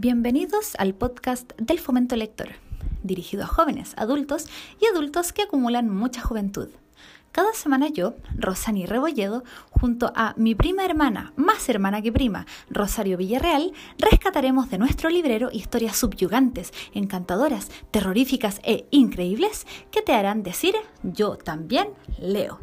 Bienvenidos al podcast del Fomento Lector, dirigido a jóvenes, adultos y adultos que acumulan mucha juventud. Cada semana yo, Rosani Rebolledo, junto a mi prima hermana, más hermana que prima, Rosario Villarreal, rescataremos de nuestro librero historias subyugantes, encantadoras, terroríficas e increíbles que te harán decir yo también leo.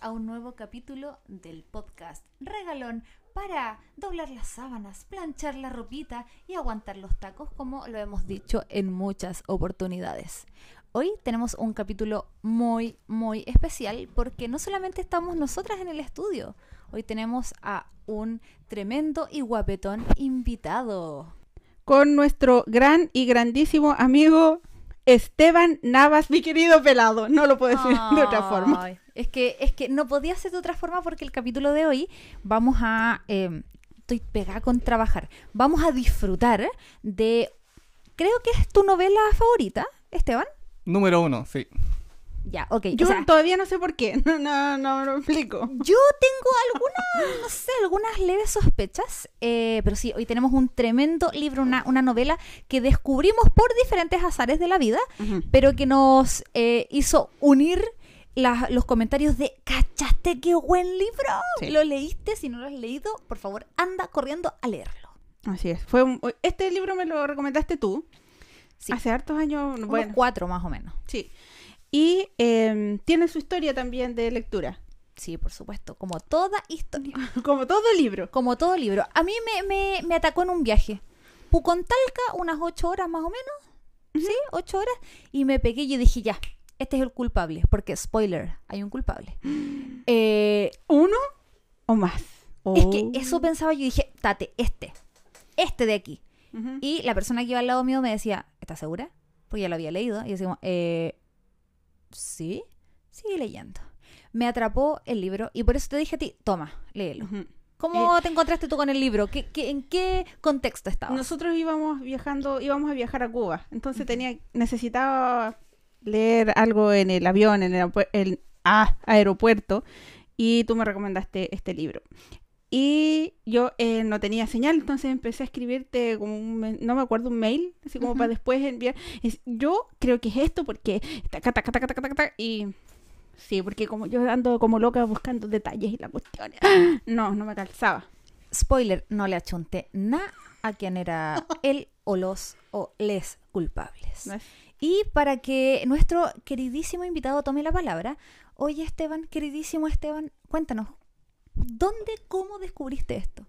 A un nuevo capítulo del podcast Regalón para doblar las sábanas, planchar la ropita y aguantar los tacos como lo hemos dicho en muchas oportunidades. Hoy tenemos un capítulo muy, muy especial porque no solamente estamos nosotras en el estudio, hoy tenemos a un tremendo y guapetón invitado. Con nuestro gran y grandísimo amigo Esteban Navas, mi querido pelado. No lo puedo decir de otra forma. Es que, es que no podía ser de otra forma porque el capítulo de hoy vamos a... eh, estoy pegada con trabajar. Vamos a disfrutar de... Creo que es tu novela favorita, Esteban. Número uno, sí. Ya, ok. Yo o sea, todavía no sé por qué. No, no, no lo explico. Yo tengo algunas, no sé, algunas leves sospechas, eh, pero sí, hoy tenemos un tremendo libro, una, una novela que descubrimos por diferentes azares de la vida, pero que nos eh, hizo unir la- los comentarios de ¿cachaste qué buen libro? Sí. ¿Lo leíste? Si no lo has leído, por favor, anda corriendo a leerlo. Así es. Fue un- este libro me lo recomendaste tú. Sí. Hace hartos años. Unos Bueno, cuatro más o menos. sí. Y eh, tiene su historia también de lectura. Sí, por supuesto, como toda historia. Como todo libro. Como todo libro. A mí me, me, me atacó en un viaje. Pucontalca, unas ocho horas más o menos. ¿Sí? Ocho horas. Y me pegué y yo dije, ya, este es el culpable. Porque, spoiler, hay un culpable. Eh, ¿Uno o más? Es Oh. que eso pensaba yo y dije, tate, este. Este de aquí. Y la persona que iba al lado mío me decía, ¿estás segura? Porque ya lo había leído. Y decía, eh, sí, sigue leyendo. Me atrapó el libro y por eso te dije a ti, toma, léelo. ¿Cómo te encontraste tú con el libro? ¿Qué, qué- en qué contexto estabas? Nosotros íbamos viajando, íbamos a viajar a Cuba. Entonces tenía, necesitaba leer algo en el avión, en el- ah, aeropuerto. Y tú me recomendaste este libro. Y yo eh, no tenía señal, entonces empecé a escribirte como un, no me acuerdo, un mail, así como para después enviar. Es- yo creo que es esto porque taca, taca, taca, taca, taca, taca, y sí, porque como yo ando como loca buscando detalles y la cuestión. No, no me calzaba. Spoiler, no le achunté nada a quien era él o los o les culpables. No Y para que nuestro queridísimo invitado tome la palabra, oye Esteban, queridísimo Esteban, cuéntanos, ¿dónde, cómo descubriste esto?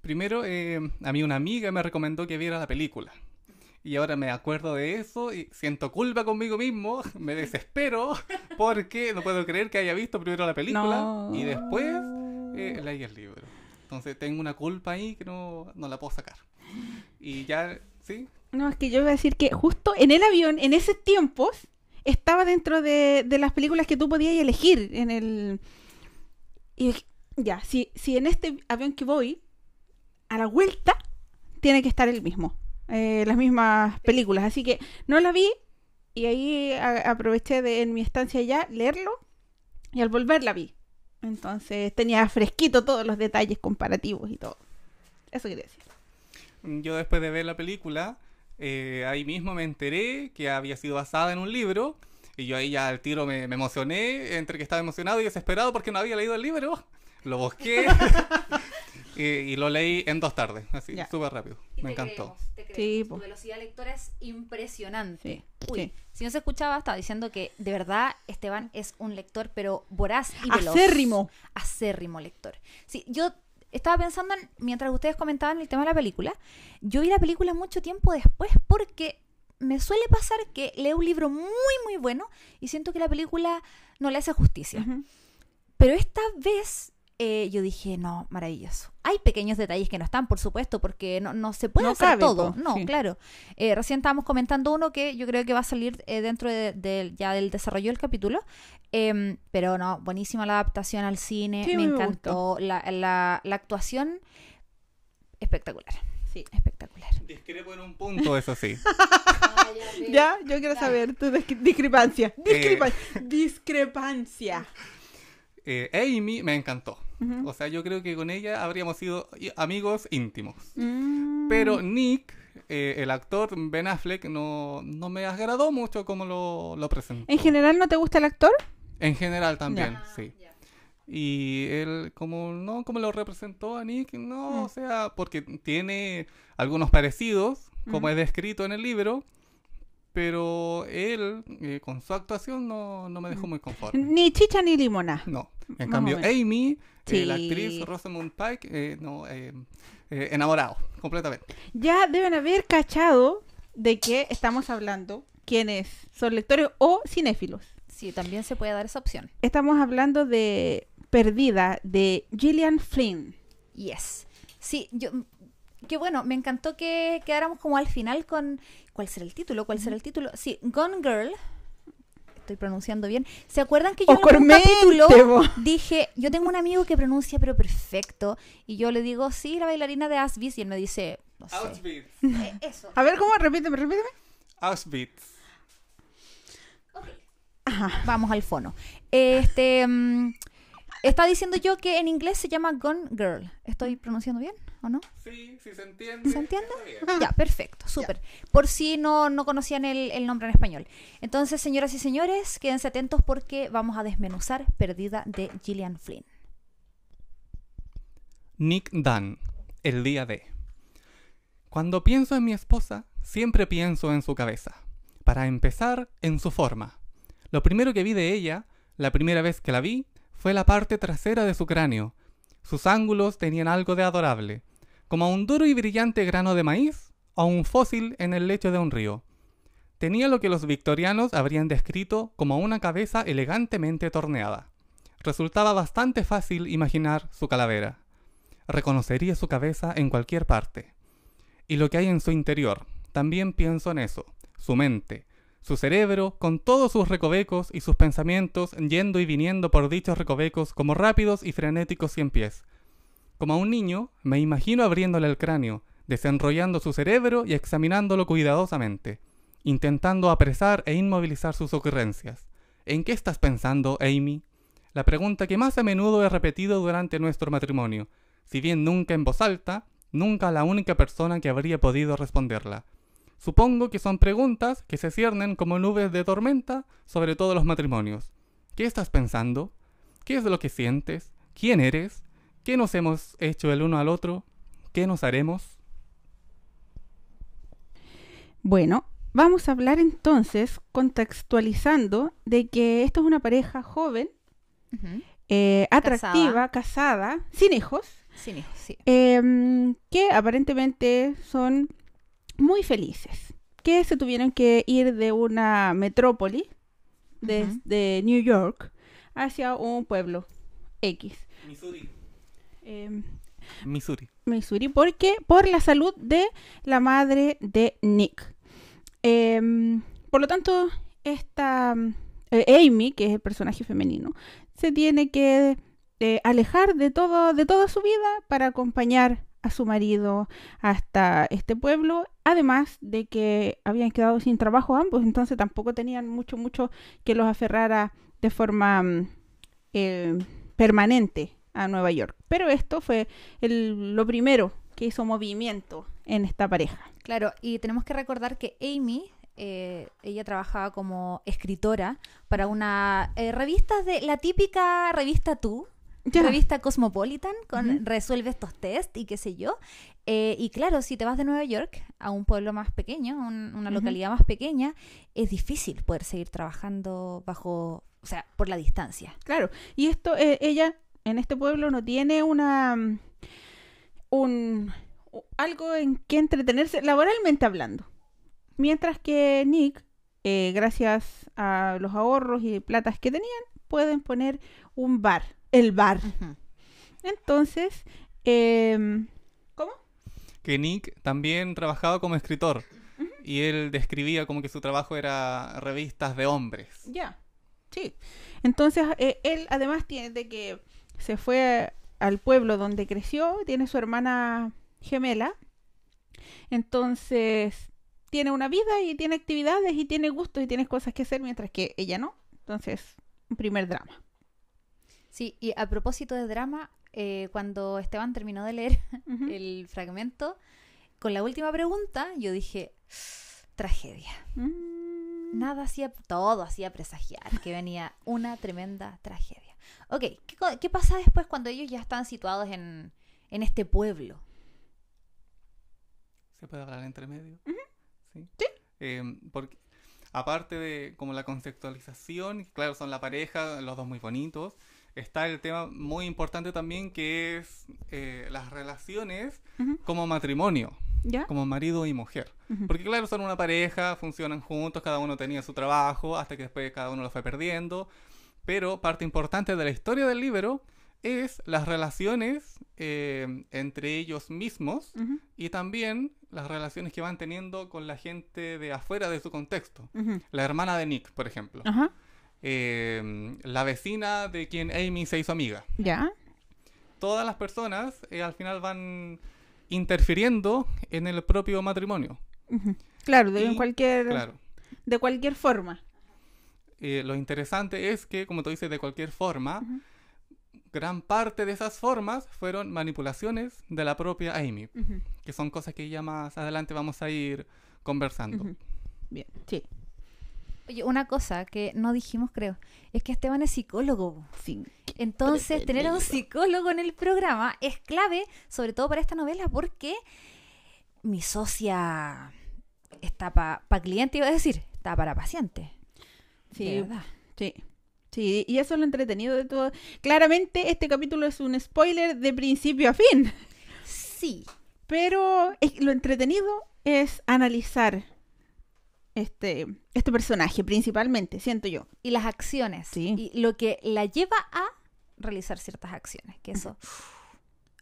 Primero, eh, a mí una amiga me recomendó que viera la película. Y ahora me acuerdo de eso y siento culpa conmigo mismo, me desespero porque no puedo creer que haya visto primero la película No. y después eh, leí el libro. Entonces tengo una culpa ahí que no, no la puedo sacar. Y ya, ¿sí? No, es que yo iba a decir que justo en el avión, en esos tiempos, estaba dentro de, de las películas que tú podías elegir en el... Y dije, ya, si, si en este avión que voy, a la vuelta, tiene que estar el mismo. eh, las mismas películas. Así que no la vi y ahí a- aproveché de en mi estancia ya leerlo y al volver la vi. Entonces tenía fresquito todos los detalles comparativos y todo. Eso quería decir. Yo después de ver la película, eh, ahí mismo me enteré que había sido basada en un libro. Y yo ahí ya al tiro me, me emocioné, entre que estaba emocionado y desesperado porque no había leído el libro. Lo busqué y, y lo leí en dos tardes, así, súper rápido. Me encantó. Sí, po. Tu velocidad lectora es impresionante. Sí, Uy, sí. si no se escuchaba, estaba diciendo que de verdad Esteban es un lector, pero voraz y veloz. Acérrimo. Acérrimo lector. Sí, yo estaba pensando, en, mientras ustedes comentaban el tema de la película, yo vi la película mucho tiempo después porque me suele pasar que leo un libro muy, muy bueno y siento que la película no le hace justicia. Pero esta vez eh, yo dije, no, maravilloso. Hay pequeños detalles que no están, por supuesto, porque no, no se puede No hacer cabe, todo. po, no, sí. claro. Eh, recién estábamos comentando uno que yo creo que va a salir eh, dentro de, de- ya del desarrollo del capítulo. Em, pero no, buenísima la adaptación al cine. Sí, me me encantó. La, la- la actuación, espectacular. Sí. Espectacular. Discrepo en un punto, eso sí. Ya, yo quiero saber tu discre- discrepancia. Eh. Discrepa- Discrepancia. Eh, Amy me encantó. Ujú. O sea, yo creo que con ella habríamos sido amigos íntimos. Mm. Pero Nick, eh, el actor Ben Affleck, no, no me agradó mucho como lo, lo presentó. ¿En general no te gusta el actor? En general también, Ya. sí. Y él, como no, como lo representó a Nick, no, Mm. o sea, porque tiene algunos parecidos, como Mm. es descrito en el libro, pero él, eh, con su actuación, no, no me dejó muy conforme. Ni chicha ni limona. No. En Más cambio. Amy, eh, la actriz Rosamund Pike, eh, no, eh, eh, enamorado, completamente. Ya deben haber cachado de que estamos hablando quienes son lectores o cinéfilos. Sí, también se puede dar esa opción. Estamos hablando de Perdida de Gillian Flynn. Yes. Sí, yo. Qué bueno, me encantó que quedáramos como al final con. ¿Cuál será el título? ¿Cuál será el título? Sí, Gone Girl. Estoy pronunciando bien. ¿Se acuerdan que yo en algún Ocormente, capítulo bo. dije, yo tengo un amigo que pronuncia pero perfecto? Y yo le digo, sí, la bailarina de Asbis. Y él me dice, no sé. Auschwitz. Eh, eso. A ver, ¿cómo? Repíteme, repíteme. Auschwitz. Ajá. Vamos al fono. Este. mm, estaba diciendo yo que en inglés se llama Gone Girl. ¿Estoy pronunciando bien o no? Sí, sí se entiende. ¿Se entiende? Ya, perfecto, súper. Por si no, no conocían el, el nombre en español. Entonces, señoras y señores, quédense atentos porque vamos a desmenuzar Perdida de Gillian Flynn. Nick Dunn, el día de. Cuando pienso en mi esposa, siempre pienso en su cabeza. Para empezar, en su forma. Lo primero que vi de ella, la primera vez que la vi, fue la parte trasera de su cráneo. Sus ángulos tenían algo de adorable, como un duro y brillante grano de maíz o un fósil en el lecho de un río. Tenía lo que los victorianos habrían descrito como una cabeza elegantemente torneada. Resultaba bastante fácil imaginar su calavera reconocería su cabeza en cualquier parte. Y lo que hay en su interior, también pienso en eso, su mente, su cerebro, con todos sus recovecos y sus pensamientos yendo y viniendo por dichos recovecos como rápidos y frenéticos cien pies. Como a un niño, me imagino abriéndole el cráneo, desenrollando su cerebro y examinándolo cuidadosamente, intentando apresar e inmovilizar sus ocurrencias. ¿En qué estás pensando, Amy? La pregunta que más a menudo he repetido durante nuestro matrimonio, si bien nunca en voz alta, nunca la única persona que habría podido responderla. Supongo que son preguntas que se ciernen como nubes de tormenta sobre todos los matrimonios. ¿Qué estás pensando? ¿Qué es lo que sientes? ¿Quién eres? ¿Qué nos hemos hecho el uno al otro? ¿Qué nos haremos? Bueno, vamos a hablar entonces, contextualizando, de que esto es una pareja joven, eh, atractiva, casada, sin hijos, Sin hijos, sí. em, que aparentemente son muy felices, que se tuvieron que ir de una metrópoli, desde New York, hacia un pueblo X. Missouri. Em, Missouri. Missouri, porque por la salud de la madre de Nick. Em, por lo tanto, esta eh, Amy, que es el personaje femenino, se tiene que eh, alejar de todo, de toda su vida para acompañar a su marido hasta este pueblo, además de que habían quedado sin trabajo ambos, entonces tampoco tenían mucho, mucho que los aferrara de forma eh, permanente a Nueva York. Pero esto fue el- lo primero que hizo movimiento en esta pareja. Claro, y tenemos que recordar que Amy, eh, ella trabajaba como escritora para una eh, revista de la típica revista Tú, Ya. revista Cosmopolitan, con resuelve estos test y qué sé yo. Eh, y claro, si te vas de Nueva York a un pueblo más pequeño, un- una localidad más pequeña, es difícil poder seguir trabajando bajo, o sea, por la distancia. Claro, y esto, eh, ella en este pueblo no tiene una mm, un algo en que entretenerse laboralmente hablando. Mientras que Nick, eh, gracias a los ahorros y platas que tenían, pueden poner un bar, el bar. Entonces, em, ¿cómo? Que Nick también trabajaba como escritor. Y él describía como que su trabajo era revistas de hombres. Ya, sí. Entonces, eh, él además tiene de que se fue al pueblo donde creció, tiene su hermana gemela. Entonces, tiene una vida y tiene actividades y tiene gustos y tiene cosas que hacer, mientras que ella no. Entonces, un primer drama. Sí, y a propósito de drama, eh, cuando Esteban terminó de leer el fragmento, con la última pregunta, yo dije, tragedia. Mm, Nada hacía, todo hacía presagiar que venía una tremenda tragedia. Ok, ¿qué, pasa después cuando ellos ya están situados en, en este pueblo? ¿Se puede hablar entre medio? Sí. Sí. Eh, porque, aparte de como la conceptualización, claro, son la pareja, los dos muy bonitos, está el tema muy importante también que es eh, las relaciones como matrimonio, ¿Ya? como marido y mujer. Porque claro, son una pareja, funcionan juntos, cada uno tenía su trabajo, hasta que después cada uno lo fue perdiendo. Pero parte importante de la historia del libro es las relaciones eh, entre ellos mismos y también las relaciones que van teniendo con la gente de afuera de su contexto. La hermana de Nick, por ejemplo. Eh, la vecina de quien Amy se hizo amiga. Ya. Todas las personas eh, al final van interfiriendo en el propio matrimonio. Claro, de Y- cualquier Claro. de cualquier forma. Eh, lo interesante es que, como tú dices, de cualquier forma, gran parte de esas formas fueron manipulaciones de la propia Amy, que son cosas que ya más adelante vamos a ir conversando. Bien, sí. Oye, una cosa que no dijimos, creo, es que Esteban es psicólogo. sí. Entonces, tener a un psicólogo en el programa es clave, sobre todo para esta novela, porque mi socia está para cliente, iba a decir, está para paciente. Sí, verdad. sí. Sí, y eso es lo entretenido de todo. Claramente este capítulo es un spoiler de principio a fin, Sí, pero es- lo entretenido es analizar este, este personaje principalmente, siento yo. y las acciones. Sí. Y lo que la lleva a realizar ciertas acciones, que eso...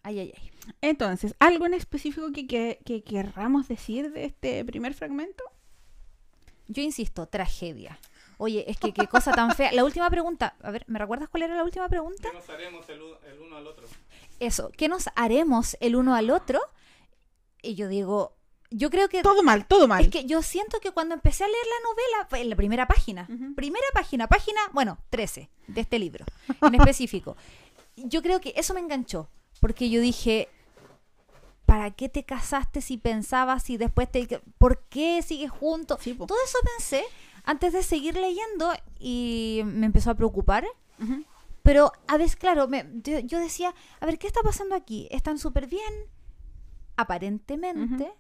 Ay, ay, ay. Entonces, ¿algo en específico que, que, que querramos decir de este primer fragmento? Yo insisto, tragedia. Oye, es que qué cosa tan fea. La última pregunta, a ver, ¿me recuerdas cuál era la última pregunta? ¿Qué nos haremos el, uno al otro? Eso, ¿qué nos haremos el uno al otro? Y yo digo, yo creo que... Todo mal, todo mal. Es que yo siento que cuando empecé a leer la novela, fue en la primera página, primera página, página, bueno, 13 de este libro en específico, yo creo que eso me enganchó, porque yo dije, ¿para qué te casaste si pensabas y después te... ¿Por qué sigues juntos? Sí, po. Todo eso pensé antes de seguir leyendo y me empezó a preocupar. Pero a veces, claro, me- yo, yo decía, a ver, ¿qué está pasando aquí? Están súper bien, aparentemente,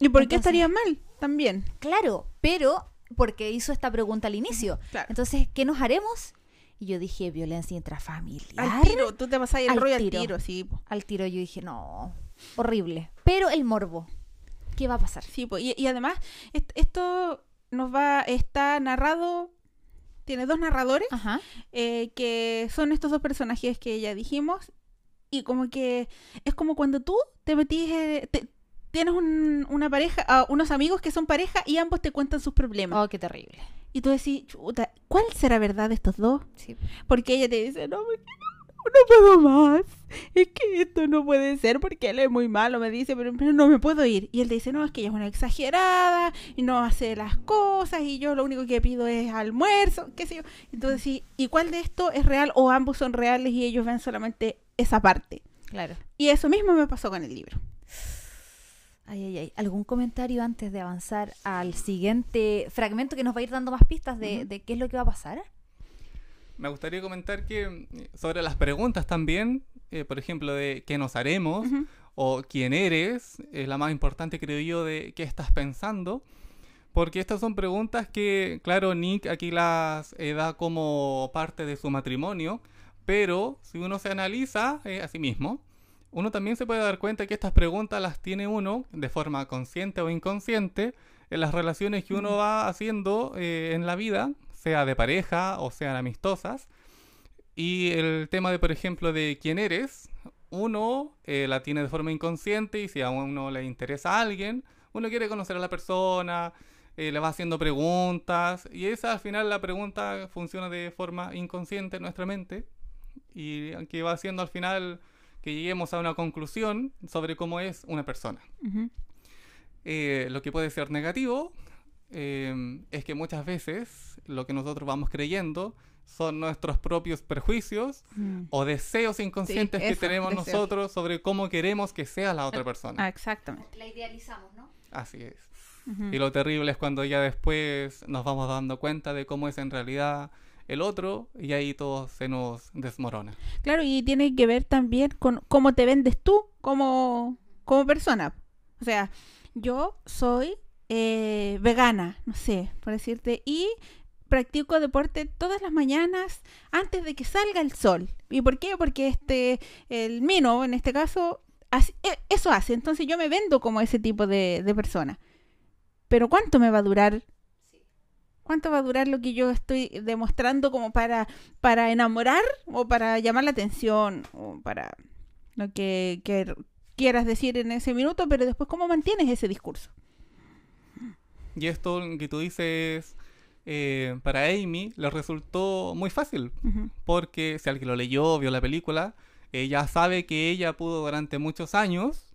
¿Y por qué Entonces- estaría mal? También. claro, pero porque hizo esta pregunta al inicio. Claro. Entonces, ¿qué nos haremos? Y yo dije, violencia intrafamiliar. Al tiro, tú te vas a ir Al rollo al tiro. tiro, sí. Al tiro yo dije, no, horrible. Pero el morbo, ¿qué va a pasar? Sí, po. Y, y además, est- esto nos va, está narrado, tiene dos narradores, Ajá. eh, que son estos dos personajes que ya dijimos, y como que es como cuando tú te metís, eh, te- tienes un- una pareja, ah, unos amigos que son pareja y ambos te cuentan sus problemas. Oh, qué terrible. Y tú decís, chuta, ¿cuál será verdad de estos dos? Sí. Porque ella te dice, no, porque no, no puedo más. Es que esto no puede ser porque él es muy malo, me dice, pero, pero no me puedo ir. Y él dice, no, es que ella es una exagerada y no hace las cosas y yo lo único que pido es almuerzo, qué sé yo. Entonces, sí, ¿y cuál de esto es real o ambos son reales y ellos ven solamente esa parte? Claro. Y eso mismo me pasó con el libro. Ay, ay, ay. ¿Algún comentario antes de avanzar al siguiente fragmento que nos va a ir dando más pistas de qué es lo que va a pasar? Me gustaría comentar que eh, sobre las preguntas también, eh, por ejemplo, de qué nos haremos o quién eres, es la más importante creo yo de qué estás pensando, porque estas son preguntas que, claro, Nick aquí las eh, da como parte de su matrimonio, pero si uno se analiza eh, a sí mismo, uno también se puede dar cuenta que estas preguntas las tiene uno de forma consciente o inconsciente en las relaciones que uno va haciendo eh, en la vida, sea de pareja o sean amistosas. Y el tema de, por ejemplo, de quién eres, uno eh, la tiene de forma inconsciente y si a uno le interesa a alguien, uno quiere conocer a la persona, eh, le va haciendo preguntas y esa al final la pregunta funciona de forma inconsciente en nuestra mente y que va haciendo al final que lleguemos a una conclusión sobre cómo es una persona. Eh, lo que puede ser negativo es que muchas veces lo que nosotros vamos creyendo son nuestros propios perjuicios Mm. o deseos inconscientes que eso, tenemos deseos. nosotros sobre cómo queremos que sea la otra persona. Ah, exactamente. La idealizamos, ¿no? Así es. Y lo terrible es cuando ya después nos vamos dando cuenta de cómo es en realidad el otro y ahí todo se nos desmorona. Claro, y tiene que ver también con cómo te vendes tú como, como persona. O sea, yo soy eh, vegana, no sé, por decirte, y practico deporte todas las mañanas antes de que salga el sol. ¿Y por qué? Porque este, el mino, en este caso, e- eso hace. Entonces yo me vendo como ese tipo de, persona. Pero ¿cuánto me va a durar? ¿Cuánto va a durar lo que yo estoy demostrando como para, para enamorar o para llamar la atención o para lo que quieras decir en ese minuto, pero después cómo mantienes ese discurso? Y esto que tú dices eh, para Amy le resultó muy fácil, porque si alguien lo leyó, vio la película, ella sabe que ella pudo durante muchos años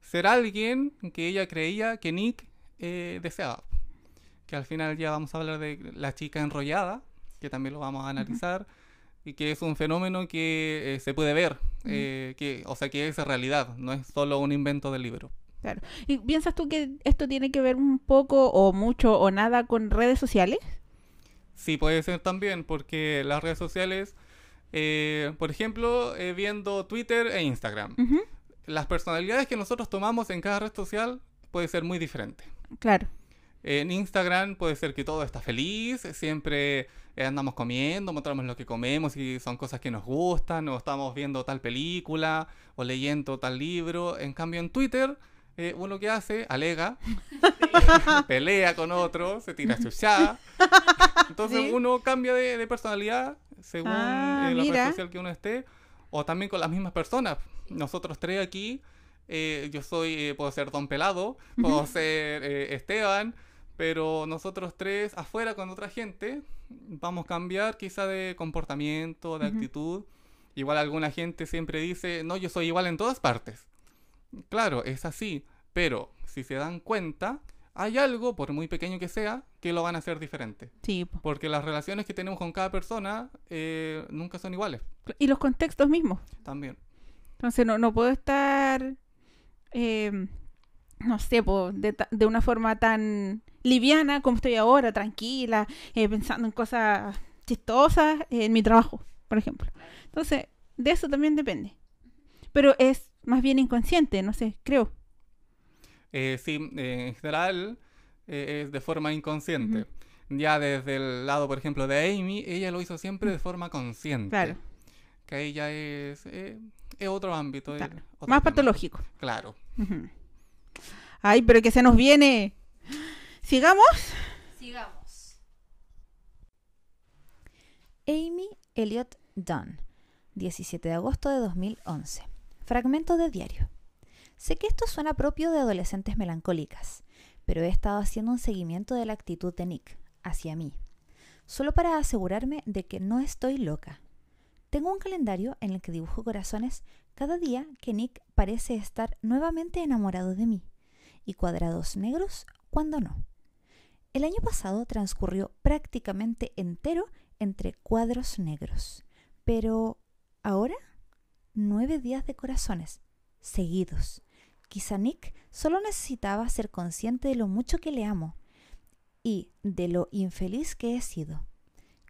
ser alguien que ella creía que Nick eh, deseaba. Que al final ya vamos a hablar de la chica enrollada, que también lo vamos a analizar, y que es un fenómeno que eh, se puede ver, que, o sea que es realidad, no es solo un invento del libro. Claro. ¿Y piensas tú que esto tiene que ver un poco o mucho o nada con redes sociales? Sí, puede ser también, porque las redes sociales, eh, por ejemplo, eh, viendo Twitter e Instagram, las personalidades que nosotros tomamos en cada red social puede ser muy diferente. Claro. En Instagram puede ser que todo está feliz, siempre eh, andamos comiendo, mostramos lo que comemos y son cosas que nos gustan, o estamos viendo tal película o leyendo tal libro. En cambio en Twitter, eh, uno que hace, alega, pelea con otro, se tira chuchada. Entonces Sí. uno cambia de, de personalidad según Ah, eh, la red social que uno esté, o también con las mismas personas. Nosotros tres aquí, eh, yo soy, eh, puedo ser Don Pelado, puedo ser eh, Esteban, pero nosotros tres afuera con otra gente vamos a cambiar quizá de comportamiento, de actitud. Igual alguna gente siempre dice, no, yo soy igual en todas partes. Claro, es así, pero si se dan cuenta, hay algo, por muy pequeño que sea, que lo van a hacer diferente. Sí. po. Porque las relaciones que tenemos con cada persona eh, nunca son iguales, Y los contextos mismos. también. Entonces no, no puedo estar, eh, no sé, po, de una forma tan liviana como estoy ahora, tranquila, eh, pensando en cosas chistosas en mi trabajo, por ejemplo. Entonces, de eso también depende. Pero es más bien inconsciente, no sé, creo. Eh, sí, eh, en general eh, es de forma inconsciente. Ya desde el lado, por ejemplo, de Amy, ella lo hizo siempre de forma consciente. Claro, Que ahí ya es, eh, es otro ámbito. es claro. otro Más tema. patológico. Claro. Ay, pero que se nos viene. Sigamos. Sigamos. Amy Elliot Dunn, 17 de agosto de 2011. Fragmento de diario. Sé que esto suena propio de adolescentes melancólicas, pero he estado haciendo un seguimiento de la actitud de Nick hacia mí, solo para asegurarme de que no estoy loca. Tengo un calendario en el que dibujo corazones cada día que Nick parece estar nuevamente enamorado de mí, y cuadrados negros cuando no. El año pasado transcurrió prácticamente entero entre cuadros negros, pero ahora nueve días de corazones seguidos. Quizá Nick solo necesitaba ser consciente de lo mucho que le amo y de lo infeliz que he sido.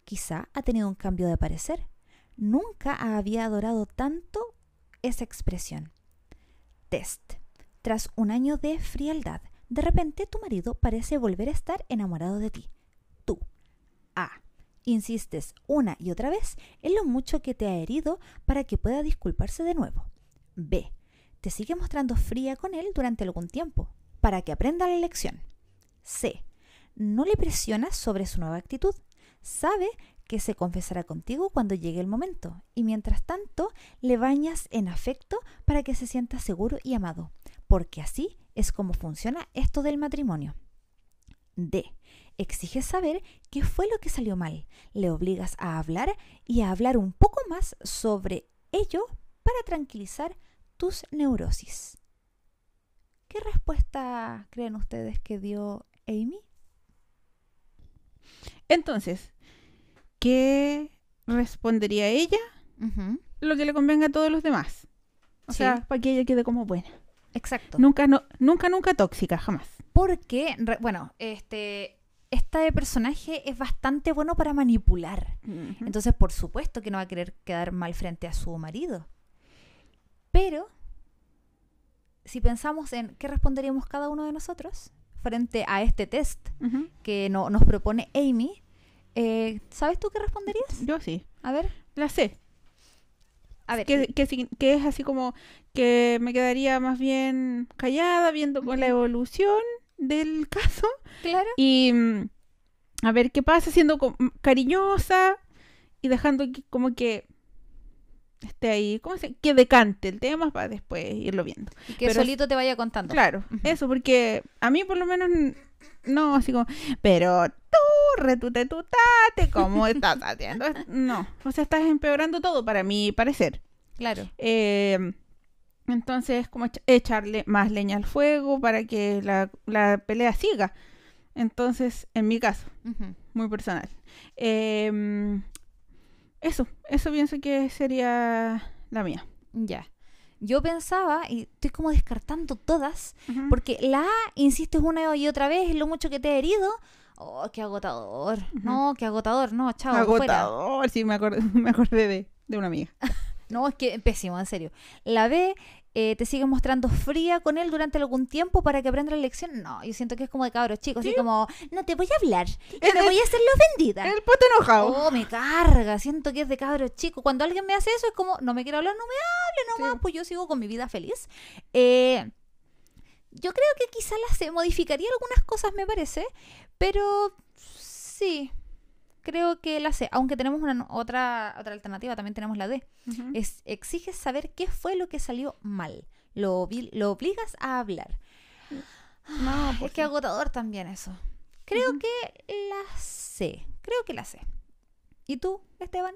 Quizá ha tenido un cambio de parecer. Nunca había adorado tanto esa expresión. Test. Tras un año de frialdad, de repente tu marido parece volver a estar enamorado de ti. Tú. A. Insistes una y otra vez en lo mucho que te ha herido para que pueda disculparse de nuevo. B. Te sigue mostrando fría con él durante algún tiempo, para que aprenda la lección. C. No le presionas sobre su nueva actitud. Sabe que se confesará contigo cuando llegue el momento, y mientras tanto le bañas en afecto para que se sienta seguro y amado, porque así es como funciona esto del matrimonio. D. Exiges saber qué fue lo que salió mal. Le obligas a hablar y a hablar un poco más sobre ello para tranquilizar tus neurosis. ¿Qué respuesta creen ustedes que dio Amy? Entonces, ¿qué respondería ella? Lo que le convenga a todos los demás. O Sí. sea, para que ella quede como buena. Exacto. Nunca, no, nunca, nunca tóxica, jamás. Porque, re- bueno, este, este personaje es bastante bueno para manipular. Entonces, por supuesto que no va a querer quedar mal frente a su marido. Pero, si pensamos en qué responderíamos cada uno de nosotros frente a este test que no- nos propone Amy, eh, ¿sabes tú qué responderías? Yo sí. A ver, La sé. a ver. que, que, que es así como que me quedaría más bien callada viendo con la evolución del caso Claro. y mm, a ver qué pasa siendo mm, cariñosa y dejando que, como que esté ahí, ¿cómo se Que decante el tema para después irlo viendo. Y que pero- solito te vaya contando. Claro, eso, porque a mí por lo menos no, así como, pero tú, retute tutate, ¿cómo estás haciendo? No, o sea, estás empeorando todo para mi parecer. Claro. Eh, entonces, como echa- echarle más leña al fuego para que la, la pelea siga. Entonces, en mi caso, muy personal. Eh, eso, eso pienso que sería la mía. Ya. Yo pensaba, y estoy como descartando todas, porque la A insistes una y otra vez en lo mucho que te he herido. Oh, qué agotador. No, qué agotador. No, chao. fuera. Agotador, sí, me acordé, me acordé de, de una amiga. No, es que pésimo, en serio. La B eh, te sigue mostrando fría con él durante algún tiempo para que aprenda la lección. No, yo siento que es como de cabros chicos, así como, no te voy a hablar, yo El- voy a hacer la ofendida. El pote enojado. Oh, me carga, siento que es de cabros chicos. Cuando alguien me hace eso es como, no me quiere hablar, no me hable nomás, Sí. pues yo sigo con mi vida feliz. Eh, yo creo que quizá la C modificaría algunas cosas, me parece, pero sí, creo que la C, aunque tenemos una otra, otra alternativa, también tenemos la D. Es, exiges saber qué fue lo que salió mal. Lo, lo obligas a hablar. No, Es pues que sí. agotador también eso. Creo que la sé. Creo que la sé. ¿Y tú, Esteban?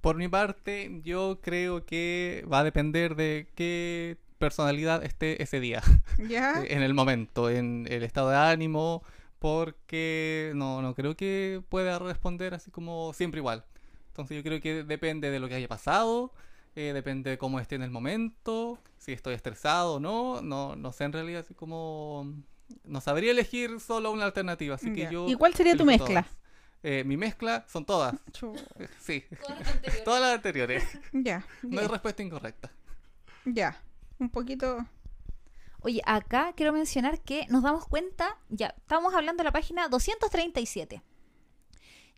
Por mi parte, yo creo que va a depender de qué personalidad esté ese día, ¿Ya? en el momento, en el estado de ánimo, porque no, no creo que pueda responder así como siempre igual. Entonces yo creo que depende de lo que haya pasado, eh, depende de cómo esté en el momento, si estoy estresado o no, no, no sé en realidad así como... No sabría elegir solo una alternativa, así que yo... ¿Y cuál sería tu mezcla? Eh, mi mezcla son todas, sí, todas las anteriores. Ya, No hay respuesta incorrecta. ya. Un poquito. Oye, acá quiero mencionar que nos damos cuenta, ya estamos hablando de la página 237.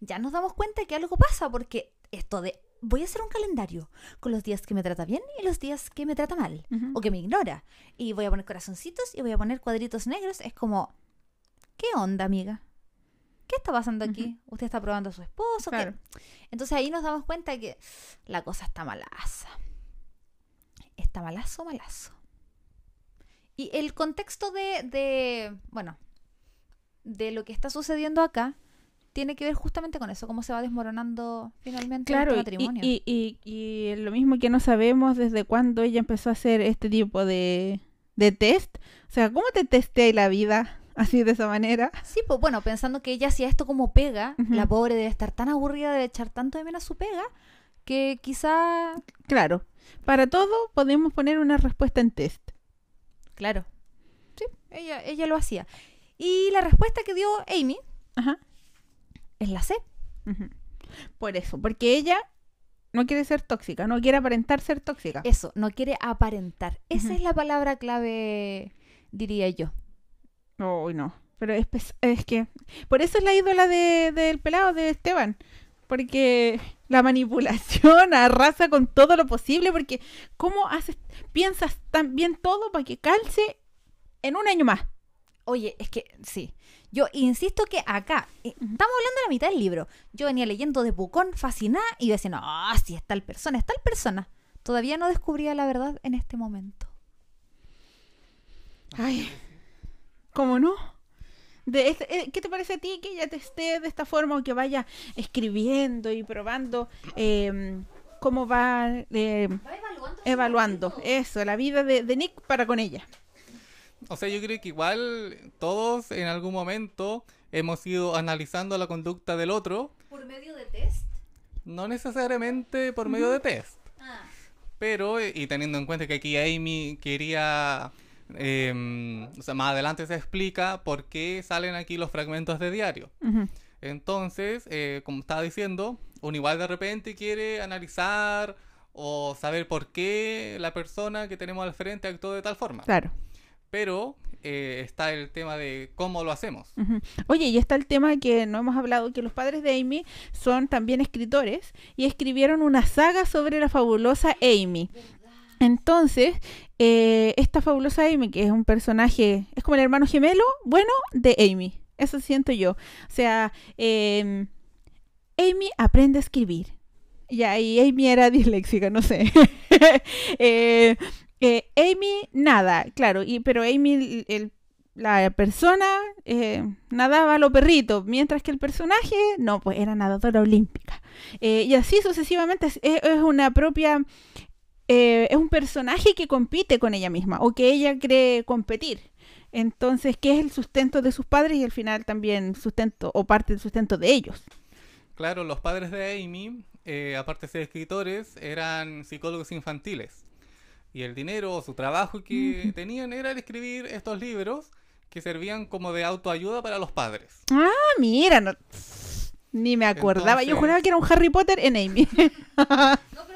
Ya nos damos cuenta que algo pasa porque esto de voy a hacer un calendario con los días que me trata bien y los días que me trata mal o que me ignora. Y voy a poner corazoncitos y voy a poner cuadritos negros. Es como, ¿qué onda, amiga? ¿Qué está pasando aquí? ¿Usted está probando a su esposo? Entonces ahí nos damos cuenta que la cosa está malaza. Está malazo, malazo. Y el contexto de, de, bueno, de lo que está sucediendo acá tiene que ver justamente con eso, cómo se va desmoronando finalmente Claro, este y, matrimonio. y, y, y lo mismo que no sabemos desde cuándo ella empezó a hacer este tipo de, de test. O sea, ¿cómo te testea la vida así de esa manera? Sí, pues bueno, pensando que ella hacía esto como pega, la pobre debe estar tan aburrida, debe echar tanto de menos su pega, que quizá, Claro, para todo podemos poner una respuesta en test. Claro, sí, ella, ella lo hacía. Y la respuesta que dio Amy Ajá. es la C. Por eso, porque ella no quiere ser tóxica, no quiere aparentar ser tóxica. Eso, no quiere aparentar. Esa es la palabra clave, diría yo. Uy, no. Pero es, es que. Por eso es la ídola de- del pelado de Esteban. Porque la manipulación arrasa con todo lo posible. Porque, ¿cómo haces, piensas tan bien todo para que calce en un año más? Oye, es que sí. Yo insisto que acá, eh, estamos hablando de la mitad del libro. Yo venía leyendo de Pucón, fascinada, y yo decía, no, si es tal persona, es tal persona. Todavía no descubría la verdad en este momento. Ay, ¿cómo no? De este- eh, ¿Qué te parece a ti que ella te esté de esta forma o que vaya escribiendo y probando eh, cómo va eh, evaluando eso, la vida de, de Nick para con ella? O sea, yo creo que igual todos en algún momento hemos ido analizando la conducta del otro, ¿Por medio de test? no necesariamente por medio de test, Ah. pero, eh, y teniendo en cuenta que aquí Amy quería, em, o sea, más adelante se explica por qué salen aquí los fragmentos de diario. Ujú. Entonces, eh, como estaba diciendo, uno igual de repente quiere analizar o saber por qué la persona que tenemos al frente actuó de tal forma. Claro. Pero eh, está el tema de cómo lo hacemos. Ujú. Oye, y está el tema que no hemos hablado, que los padres de Amy son también escritores y escribieron una saga sobre la fabulosa Amy. Entonces, eh, esta fabulosa Amy, que es un personaje, es como el hermano gemelo, bueno, de Amy. Eso siento yo. O sea, em, Amy aprende a escribir. Ya, y Amy era disléxica, no sé. Eh, eh, Amy, nada, claro, y, pero Amy, el- la persona, nadaba a lo perrito, mientras que el personaje, no, pues era nadadora olímpica. Y así sucesivamente, es, es- es una propia, eh, es un personaje que compite con ella misma, o que ella cree competir. Entonces, ¿qué es el sustento de sus padres y al final también sustento, o parte del sustento de ellos? Claro, los padres de Amy, eh, aparte de ser escritores, eran psicólogos infantiles. Y el dinero o su trabajo que tenían era el escribir estos libros que servían como de autoayuda para los padres. Ah, mira, no- ni me acordaba. Yo juraba que era un Harry Potter en Amy. No, pero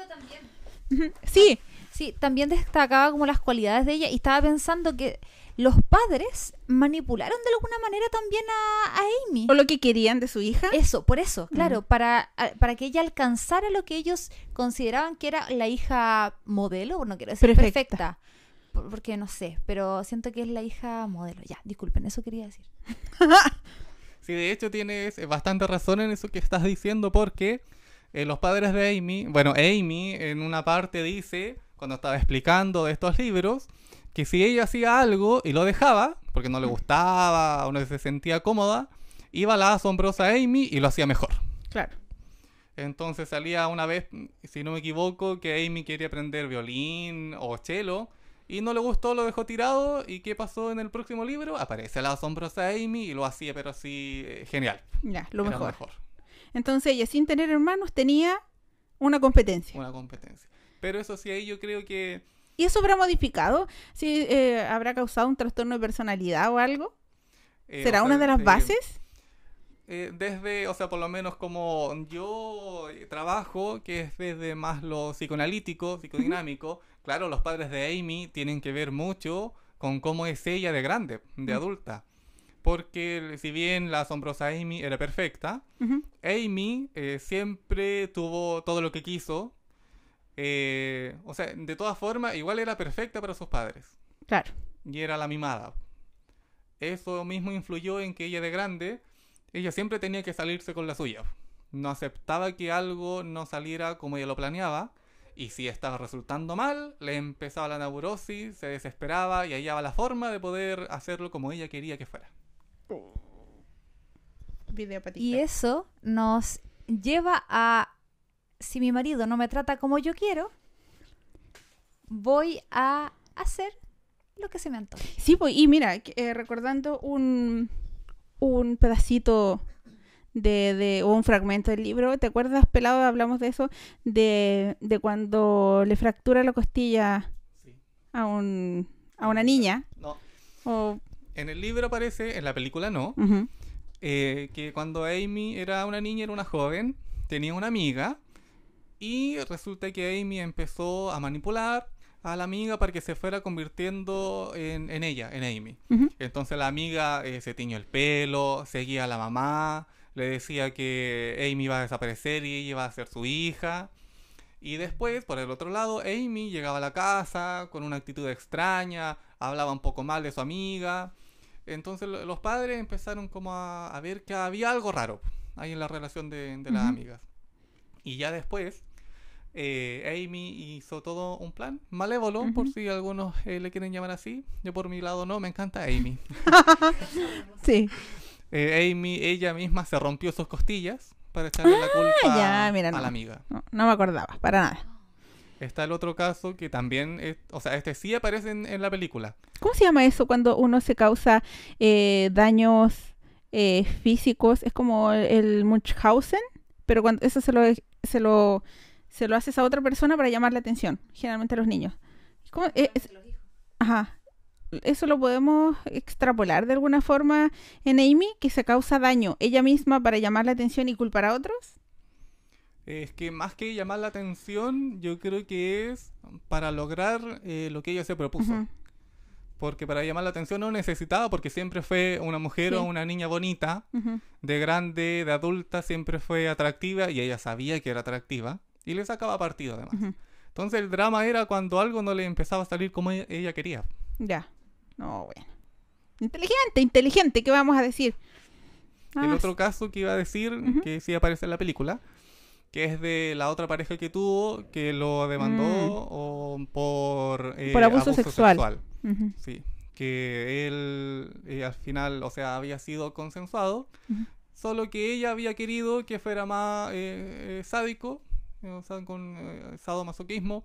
sí, Sí, también destacaba como las cualidades de ella y estaba pensando que los padres manipularon de alguna manera también a, a Amy. o lo que querían de su hija. Eso, por eso, claro, para, a- para que ella alcanzara lo que ellos consideraban que era la hija modelo, no quiero decir Perfecta. perfecta, por- porque no sé, pero siento que es la hija modelo. Ya, disculpen, eso quería decir. Sí, de hecho tienes bastante razón en eso que estás diciendo porque eh, los padres de Amy, bueno, Amy en una parte dice, cuando estaba explicando de estos libros, que si ella hacía algo y lo dejaba, porque no le gustaba o no se sentía cómoda, iba la asombrosa Amy y lo hacía mejor. Claro. Entonces salía una vez, si no me equivoco, que Amy quería aprender violín o cello y no le gustó, lo dejó tirado. ¿Y qué pasó en el próximo libro? Aparece la asombrosa Amy y lo hacía, pero así eh, genial. Ya, lo Era mejor. Entonces ella, sin tener hermanos, tenía una competencia. Una competencia. Pero eso sí, ahí yo creo que ¿Y eso habrá modificado? ¿Sí, eh, ¿Habrá causado un trastorno de personalidad o algo? eh, ¿Será o una de las bases? eh, desde, o sea, por lo menos como yo eh, trabajo, que es desde más lo psicoanalítico, psicodinámico, claro, los padres de Amy tienen que ver mucho con cómo es ella de grande, de adulta. Porque si bien la asombrosa Amy era perfecta. Amy eh, siempre tuvo todo lo que quiso. eh, o sea, de todas formas, igual era perfecta para sus padres. Claro. y era la mimada. Eso mismo influyó en que ella de grande, ella siempre tenía que salirse con la suya. No aceptaba que algo no saliera como ella lo planeaba. Y si estaba resultando mal, le empezaba la neurosis, se desesperaba y hallaba la forma de poder hacerlo como ella quería que fuera. Video para Y eso nos lleva a, si mi marido no me trata como yo quiero, voy a hacer lo que se me antoje. Sí, pues, y mira, eh, recordando un, un pedacito de, de, o un fragmento del libro, ¿te acuerdas, pelado? Hablamos de eso, de, de cuando le fractura la costilla Sí. a, un, a una niña. No. O, En el libro aparece, en la película no, eh, que cuando Amy era una niña, era una joven, tenía una amiga y resulta que Amy empezó a manipular a la amiga para que se fuera convirtiendo en, en ella, en Amy. Entonces la amiga eh, se tiñó el pelo, seguía a la mamá, le decía que Amy iba a desaparecer y ella iba a ser su hija. Y después, por el otro lado, Amy llegaba a la casa con una actitud extraña, hablaba un poco mal de su amiga. Entonces lo- los padres empezaron como a, a ver que había algo raro ahí en la relación de, de las amigas. Y ya después, eh, Amy hizo todo un plan malévolo, por si algunos eh, le quieren llamar así. Yo por mi lado no, me encanta Amy. Sí. Eh, Amy, ella misma se rompió sus costillas para echarle la culpa Ah, ya, mira, a la amiga. No, no me acordaba, para nada. Está el otro caso que también, es- o sea, este sí aparece en, la película. ¿Cómo se llama eso cuando uno se causa eh, daños eh, físicos? Es como el Munchausen, pero cuando eso se lo, se lo se lo haces a otra persona para llamar la atención, generalmente a los niños. ¿Cómo? Eh, ajá. Eso lo podemos extrapolar de alguna forma en Amy, que se causa daño ella misma para llamar la atención y culpar a otros. Es que más que llamar la atención, yo creo que es para lograr eh, lo que ella se propuso. Porque para llamar la atención no necesitaba, porque siempre fue una mujer Sí. o una niña bonita, de grande, de adulta, siempre fue atractiva y ella sabía que era atractiva y le sacaba partido además. Entonces el drama era cuando algo no le empezaba a salir como e- ella quería. Ya. No, bueno. Inteligente, inteligente, ¿qué vamos a decir? El Ah, otro caso que iba a decir, que sí aparece en la película, que es de la otra pareja que tuvo, que lo demandó o por, eh, Mm. Por abuso sexual. ujú. Sí, que él eh, al final, o sea, había sido consensuado, Ujú. solo que ella había querido que fuera más eh, eh, sádico, eh, o sea, con eh, sadomasoquismo,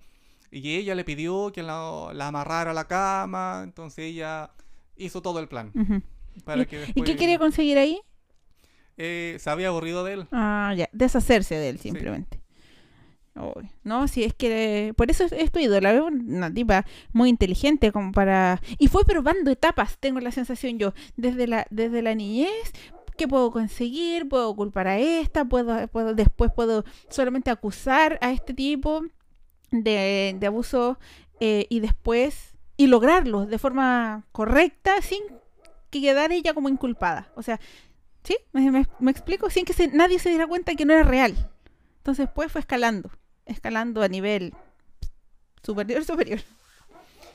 y ella le pidió que la, la amarrara a la cama, entonces ella hizo todo el plan. Ujú. Para ¿Y, que y después, qué quería conseguir ahí? Eh, se había aburrido de él. Ah, ya, deshacerse de él Sí. simplemente. Uy, No, si es que por eso es, es tu ídola, es una tipa muy inteligente como para y fue probando etapas, tengo la sensación yo, desde la desde la niñez, ¿qué puedo conseguir? Puedo culpar a esta, puedo puedo después puedo solamente acusar a este tipo de, de abuso eh, y después y lograrlo de forma correcta sin que quedara ella como inculpada. O sea, ¿sí? ¿Me, me- me explico? Sin que se- nadie se diera cuenta que no era real. Entonces después fue escalando, escalando a nivel superior, superior.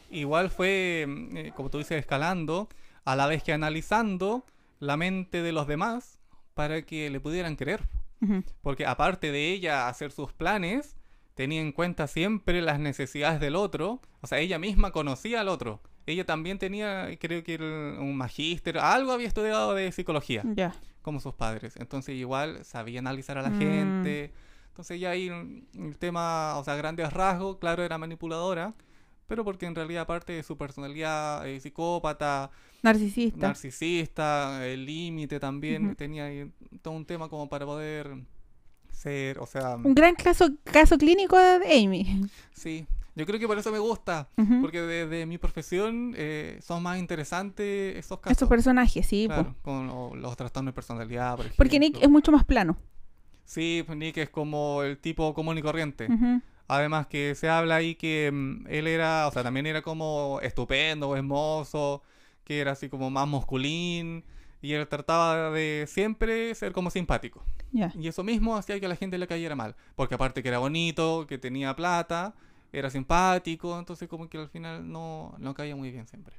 Igual fue, eh, como tú dices, escalando, a la vez que analizando la mente de los demás para que le pudieran creer. Porque aparte de ella hacer sus planes, tenía en cuenta siempre las necesidades del otro. O sea, ella misma conocía al otro. Ella también tenía, creo que el- un magíster, algo había estudiado de psicología, como sus padres. Entonces igual sabía analizar a la Mm. gente. Entonces ya ahí el tema, o sea, grandes rasgos, claro, era manipuladora. Pero porque en realidad aparte de su personalidad eh, psicópata, Narcisista. narcisista, el límite también, tenía ahí todo un tema como para poder ser, o sea, Un gran caso, caso clínico de Amy. sí, yo creo que por eso me gusta, porque desde mi profesión eh, son más interesantes esos casos. Estos personajes, sí. Claro, con lo- los trastornos de personalidad, por ejemplo. Porque Nick es mucho más plano. Sí, pues Nick es como el tipo común y corriente. Además que se habla ahí que mm, él era, o sea, también era como estupendo, hermoso, que era así como más musculín, y él trataba de siempre ser como simpático. Ya. Y eso mismo hacía que a la gente le cayera mal, porque aparte que era bonito, que tenía plata, era simpático, entonces como que al final no, no caía muy bien siempre.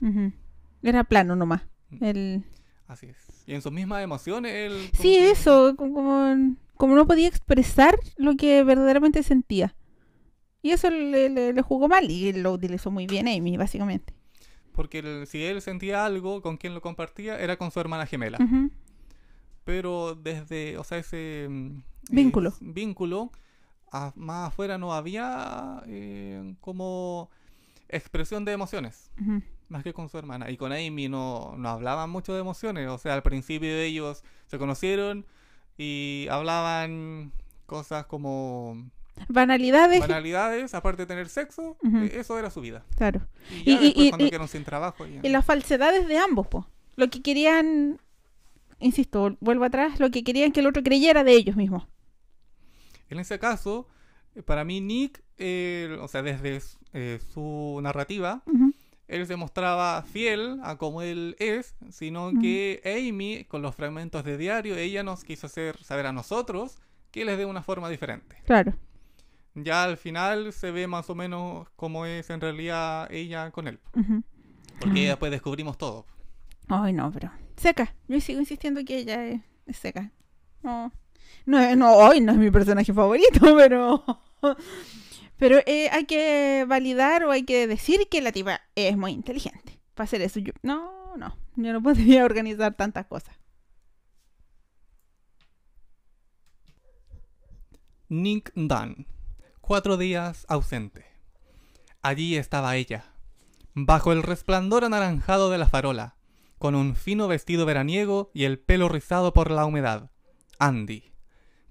Era plano nomás. Mm. El... Así es. Y en sus mismas emociones, él... Sí, que- eso, co- como, como no podía expresar lo que verdaderamente sentía. Y eso le, le- le jugó mal y lo utilizó muy bien Amy, básicamente. Porque si él sentía algo, con quien lo compartía, era con su hermana gemela. Ujú. pero desde, o sea, ese mm, Vínculo. vínculo, a- más afuera no había eh, como expresión de emociones, más que con su hermana. Y con Amy no, no hablaban mucho de emociones, o sea, al principio ellos se conocieron y hablaban cosas como Banalidades, banalidades, aparte de tener sexo, eh, eso era su vida. claro. Y ya Y- y- después y- cuando y- quedaron sin trabajo, ya- Y las falsedades de ambos, po. Lo que querían, insisto, vuelvo atrás, lo que querían que el otro creyera de ellos mismos. En ese caso, eh, para mí Nick, eh, o sea, desde eh, su narrativa, él se mostraba fiel a como él es, sino que Amy, con los fragmentos de diario, ella nos quiso hacer saber a nosotros que él es de una forma diferente. Claro. Ya al final se ve más o menos cómo es en realidad ella con él, Ujú. porque Ah. después descubrimos todo. Ay, no, pero seca. Yo sigo insistiendo que ella es, es seca. No, no, hoy no es mi personaje favorito, pero... Pero eh, hay que validar o hay que decir que la tipa es muy inteligente para hacer eso. Yo, no, no, yo no podría organizar tantas cosas. Nick Dunn. Cuatro días ausente. Allí estaba ella, bajo el resplandor anaranjado de la farola, con un fino vestido veraniego y el pelo rizado por la humedad. Andy.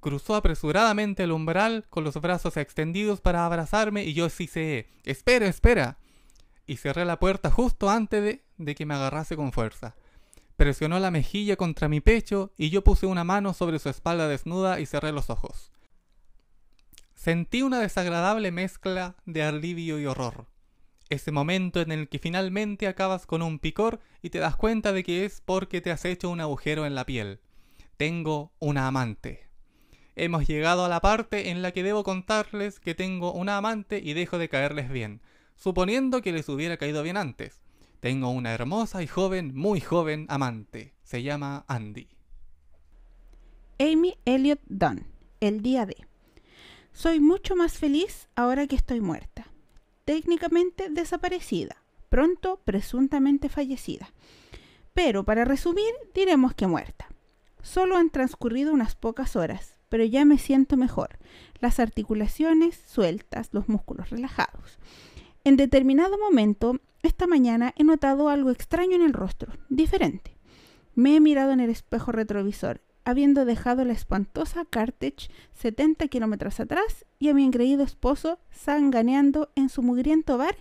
Cruzó apresuradamente el umbral con los brazos extendidos para abrazarme y yo siseé, espera, espera. Y cerré la puerta justo antes de, de que me agarrase con fuerza. Presionó la mejilla contra mi pecho y yo puse una mano sobre su espalda desnuda y cerré los ojos. Sentí una desagradable mezcla de alivio y horror. Ese momento en el que finalmente acabas con un picor y te das cuenta de que es porque te has hecho un agujero en la piel. Tengo una amante. Hemos llegado a la parte en la que debo contarles que tengo una amante y dejo de caerles bien, suponiendo que les hubiera caído bien antes. Tengo una hermosa y joven, muy joven amante. Se llama Andy. Amy Elliot Dunn, el día de. Soy mucho más feliz ahora que estoy muerta. Técnicamente desaparecida, pronto presuntamente fallecida. Pero para resumir, diremos que muerta. Solo han transcurrido unas pocas horas, pero ya me siento mejor. Las articulaciones sueltas, los músculos relajados. En determinado momento, esta mañana he notado algo extraño en el rostro, diferente. Me he mirado en el espejo retrovisor, habiendo dejado la espantosa Cartage 70 kilómetros atrás y a mi engreído esposo sanganeando en su mugriento bar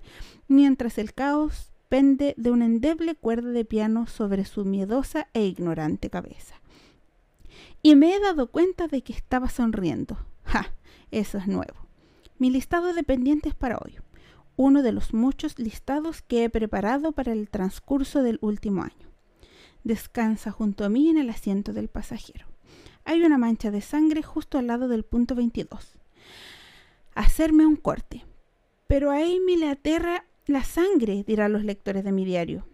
mientras el caos pende de una endeble cuerda de piano sobre su miedosa e ignorante cabeza. Y me he dado cuenta de que estaba sonriendo. ¡Ja! Eso es nuevo. Mi listado de pendientes para hoy. Uno de los muchos listados que he preparado para el transcurso del último año. Descansa junto a mí en el asiento del pasajero. Hay una mancha de sangre justo al lado del punto 22. Hacerme un corte. Pero a Amy le aterra la sangre, dirán los lectores de mi diario.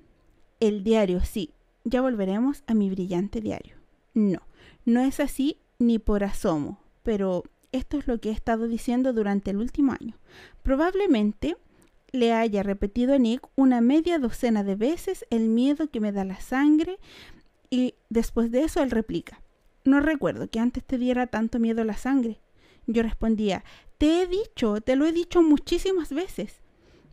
El diario, sí. Ya volveremos a mi brillante diario. No, no es así ni por asomo, pero esto es lo que he estado diciendo durante el último año. Probablemente le haya repetido a Nick una media docena de veces el miedo que me da la sangre y después de eso él replica, no recuerdo que antes te diera tanto miedo la sangre. Yo respondía, te he dicho, te lo he dicho muchísimas veces.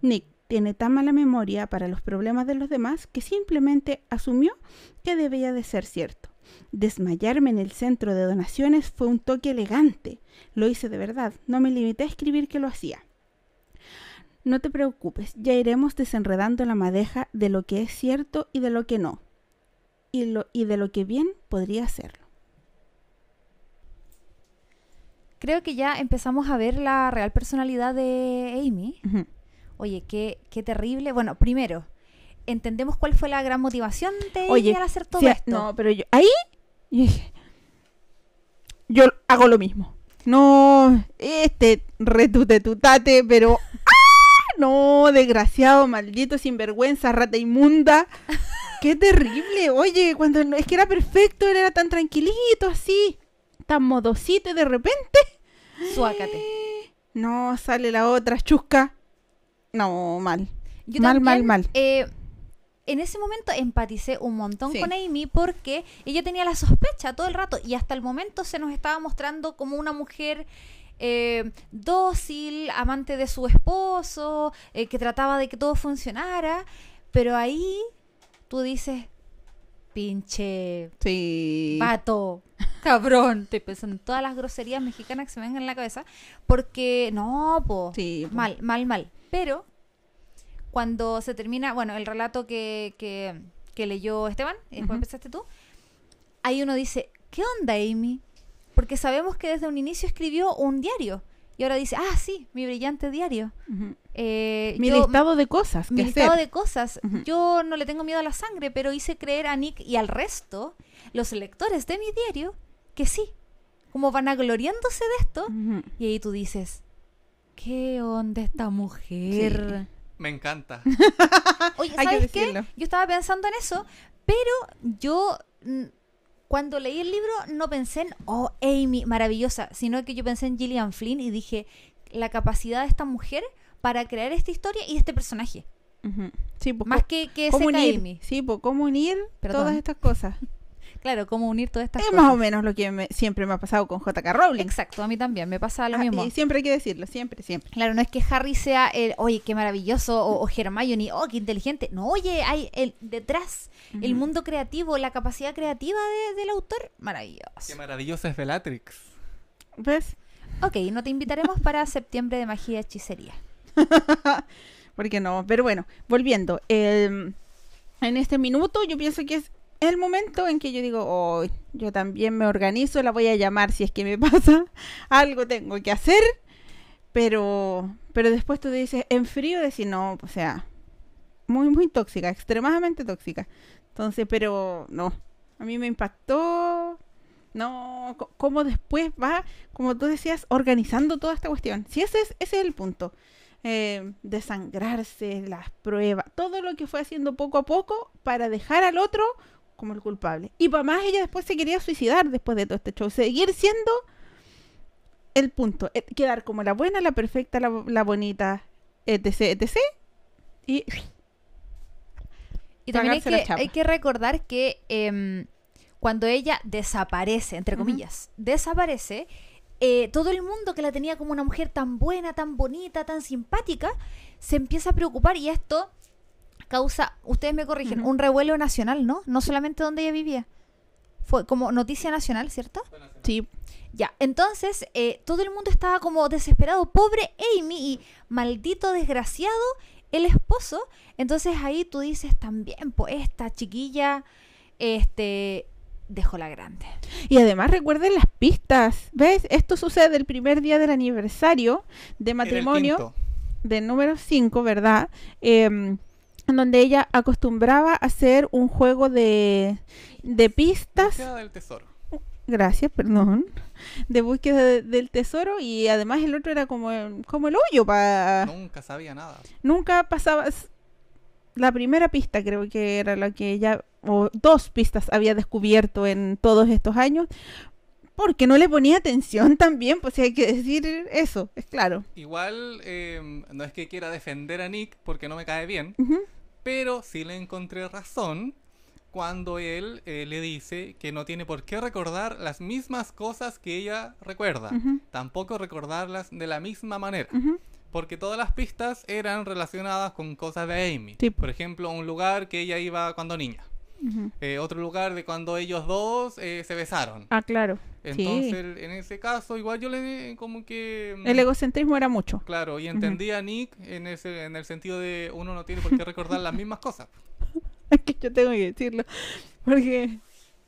Nick tiene tan mala memoria para los problemas de los demás que simplemente asumió que debía de ser cierto. Desmayarme en el centro de donaciones fue un toque elegante. Lo hice de verdad, no me limité a escribir que lo hacía. No te preocupes, ya iremos desenredando la madeja de lo que es cierto y de lo que no, y, lo, y de lo que bien podría serlo. Creo que ya empezamos a ver la real personalidad de Amy. Oye, qué, qué terrible. Bueno, primero, entendemos cuál fue la gran motivación de Oye, ella al hacer todo esto. No, pero yo, ahí, yo hago lo mismo. No, este retute tutate, pero ¡ah! no, desgraciado, maldito, sinvergüenza, rata inmunda. Qué terrible. Oye, cuando es que era perfecto, él era tan tranquilito, así, tan modosito y de repente, Suácate. no, sale la otra chusca. No, mal. Yo Mal, mal, también, mal. eh, en ese momento empaticé un montón Sí. con Amy porque ella tenía la sospecha todo el rato y hasta el momento se nos estaba mostrando como una mujer eh, dócil, amante de su esposo, eh, que trataba de que todo funcionara, pero ahí tú dices, pinche Sí. pato, cabrón, estoy pensando en todas las groserías mexicanas que se me vengan en la cabeza, porque no, po, Sí, po. mal, mal, mal. Pero cuando se termina, bueno, el relato que, que, que leyó Esteban, y después Ujú. empezaste tú, ahí uno dice, ¿qué onda, Amy? Porque sabemos que desde un inicio escribió un diario. Y ahora dice, ah, sí, mi brillante diario. Eh, Mi yo- listado de cosas mi hacer. listado de cosas. Yo no le tengo miedo a la sangre, pero hice creer a Nick y al resto, los lectores de mi diario, que sí. Como van agloriándose de esto. Y ahí tú dices, ¿qué onda esta mujer? Me encanta. Oye, Hay que ¿sabes qué? decirlo. Yo estaba pensando en eso, pero yo mm, cuando leí el libro no pensé en, oh, Amy, maravillosa, sino que yo pensé en Gillian Flynn y dije, la capacidad de esta mujer para crear esta historia y este personaje. Ujú. Sí, pues, Más que, que unir, Amy. sí, pues cómo unir Perdón. todas estas cosas. Claro, cómo unir todas estas es cosas. más o menos lo que me- siempre me ha pasado con JK Rowling. Exacto, a mí también me pasa lo Ah, mismo. Y siempre hay que decirlo, siempre, siempre. Claro, no es que Harry sea el, oye, qué maravilloso, o, o Hermione, oh, qué inteligente. No, oye, hay el detrás, el mundo creativo, la capacidad creativa de- del autor, Qué maravilloso. maravillosa es Bellatrix. ¿Ves? Ok, no te invitaremos para septiembre de magia y hechicería. Porque no, pero bueno, volviendo. el- en este minuto yo pienso que es el momento en que yo digo, oh, yo también me organizo, la voy a llamar si es que me pasa, algo tengo que hacer, pero, pero después tú dices, en frío decir, no, o sea, muy, muy tóxica, extremadamente tóxica. Entonces, pero no, a mí me impactó, no, cómo después va, como tú decías, organizando toda esta cuestión. Si ese es, ese es el punto eh, desangrarse, las pruebas, todo lo que fue haciendo poco a poco para dejar al otro como el culpable. Y para más, ella después se quería suicidar después de todo este show, seguir siendo el punto, eh, quedar como la buena, la perfecta, la, la bonita, etc, etc. Y Y también hay que, hay que recordar que em, cuando ella desaparece, entre comillas, desaparece, eh, todo el mundo que la tenía como una mujer tan buena, tan bonita, tan simpática, se empieza a preocupar y esto causa, ustedes me corrigen, un revuelo nacional, ¿no? No solamente donde ella vivía. Fue como noticia nacional, ¿cierto? sí, Ya, entonces eh, todo el mundo estaba como desesperado, pobre Amy y maldito desgraciado el esposo. Entonces ahí tú dices también, pues esta chiquilla, este, dejó la grande. Y además recuerden las pistas. ¿Ves? Esto sucede el primer día del aniversario de matrimonio del número 5, ¿verdad? Em, donde ella acostumbraba a hacer un juego de, de pistas. Búsqueda del tesoro. Gracias, perdón. De búsqueda de- del tesoro. Y además el otro era como, como el hoyo. para Nunca sabía nada. Nunca pasaba. La primera pista creo que era la que ella, o dos pistas había descubierto en todos estos años, porque no le ponía atención también, pues hay que decir eso, es claro. Igual, eh, no es que quiera defender a Nick porque no me cae bien, pero sí le encontré razón cuando él eh, le dice que no tiene por qué recordar las mismas cosas que ella recuerda. Tampoco recordarlas de la misma manera. Porque todas las pistas eran relacionadas con cosas de Amy. Sí. Por ejemplo, un lugar que ella iba cuando niña. Eh, otro lugar de cuando ellos dos eh, se besaron. Ah, claro. Entonces, en ese caso, igual yo le como que... mm, El egocentrismo era mucho. Claro, y entendía a Nick en, ese, en el sentido de uno no tiene por qué recordar las mismas cosas. Es que yo tengo que decirlo. Porque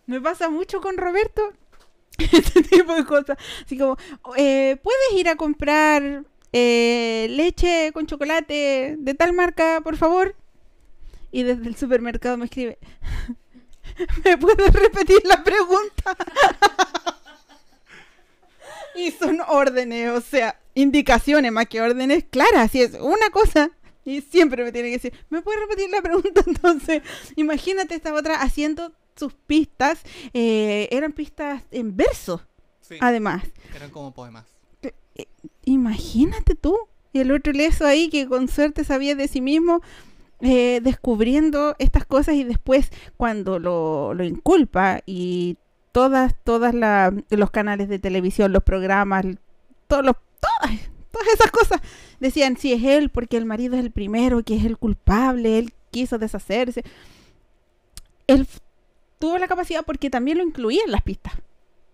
me pasa mucho con Roberto. Este tipo de cosas. Así como, eh, ¿puedes ir a comprar eh, leche con chocolate de tal marca, por favor? Y desde el supermercado me escribe, ¿me puedes repetir la pregunta? Y son órdenes, o sea, indicaciones más que órdenes claras. Si es una cosa, y siempre me tiene que decir, ¿me puedes repetir la pregunta? Entonces, imagínate esta otra haciendo sus pistas. eh, eran pistas en verso, Sí, además. eran como poemas. Imagínate tú. Y el otro leso ahí que con suerte sabía de sí mismo, eh, descubriendo estas cosas y después cuando lo, lo inculpa y todas, todas la- los canales de televisión, los programas, todos los, todas, todas esas cosas decían, sí es él porque el marido es el primero, que es el culpable, él quiso deshacerse. Él tuvo la capacidad porque también lo incluía en las pistas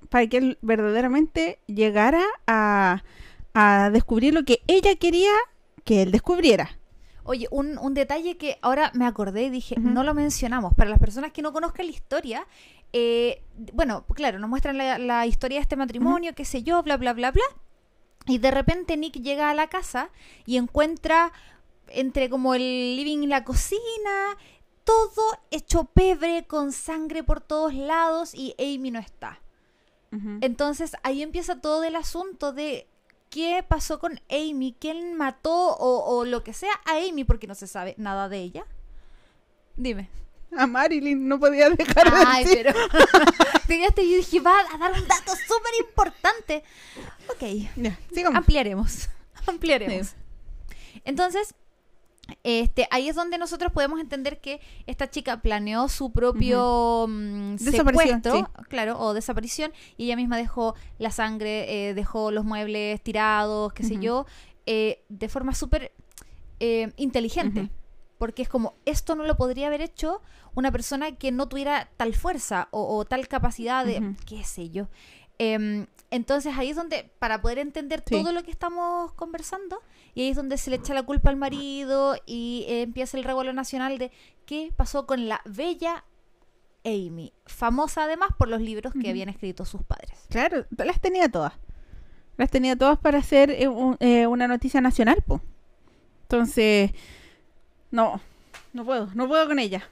para que él verdaderamente llegara a, a descubrir lo que ella quería que él descubriera. Oye, un, un detalle que ahora me acordé y dije, no lo mencionamos. Para las personas que no conozcan la historia, eh, bueno, claro, nos muestran la, la historia de este matrimonio, qué sé yo, bla, bla, bla, bla. Y de repente Nick llega a la casa y encuentra entre como el living y la cocina, todo hecho pebre, con sangre por todos lados y Amy no está. Entonces ahí empieza todo el asunto de qué pasó con Amy, quién mató o, o lo que sea a Amy, porque no se sabe nada de ella. Dime. A Marilyn no podía dejar de Ay, decir. pero. Fíjate, yo dije, va a dar un dato súper importante. Ok, Ya, sigamos. ampliaremos. Ampliaremos. Entonces, este, ahí es donde nosotros podemos entender que esta chica planeó su propio Desaparición, secuestro, claro, o desaparición, y ella misma dejó la sangre, eh, dejó los muebles tirados, qué sé yo, eh, de forma súper eh, inteligente. Porque es como, esto no lo podría haber hecho una persona que no tuviera tal fuerza o, o tal capacidad de, qué sé yo. Em, entonces ahí es donde, para poder entender Sí. todo lo que estamos conversando, y ahí es donde se le echa la culpa al marido y eh, empieza el revuelo nacional de qué pasó con la bella Amy, famosa además por los libros que habían escrito sus padres. Claro, las tenía todas. Las tenía todas para hacer eh, un- eh, una noticia nacional, po. Entonces, no, no puedo, no puedo con ella.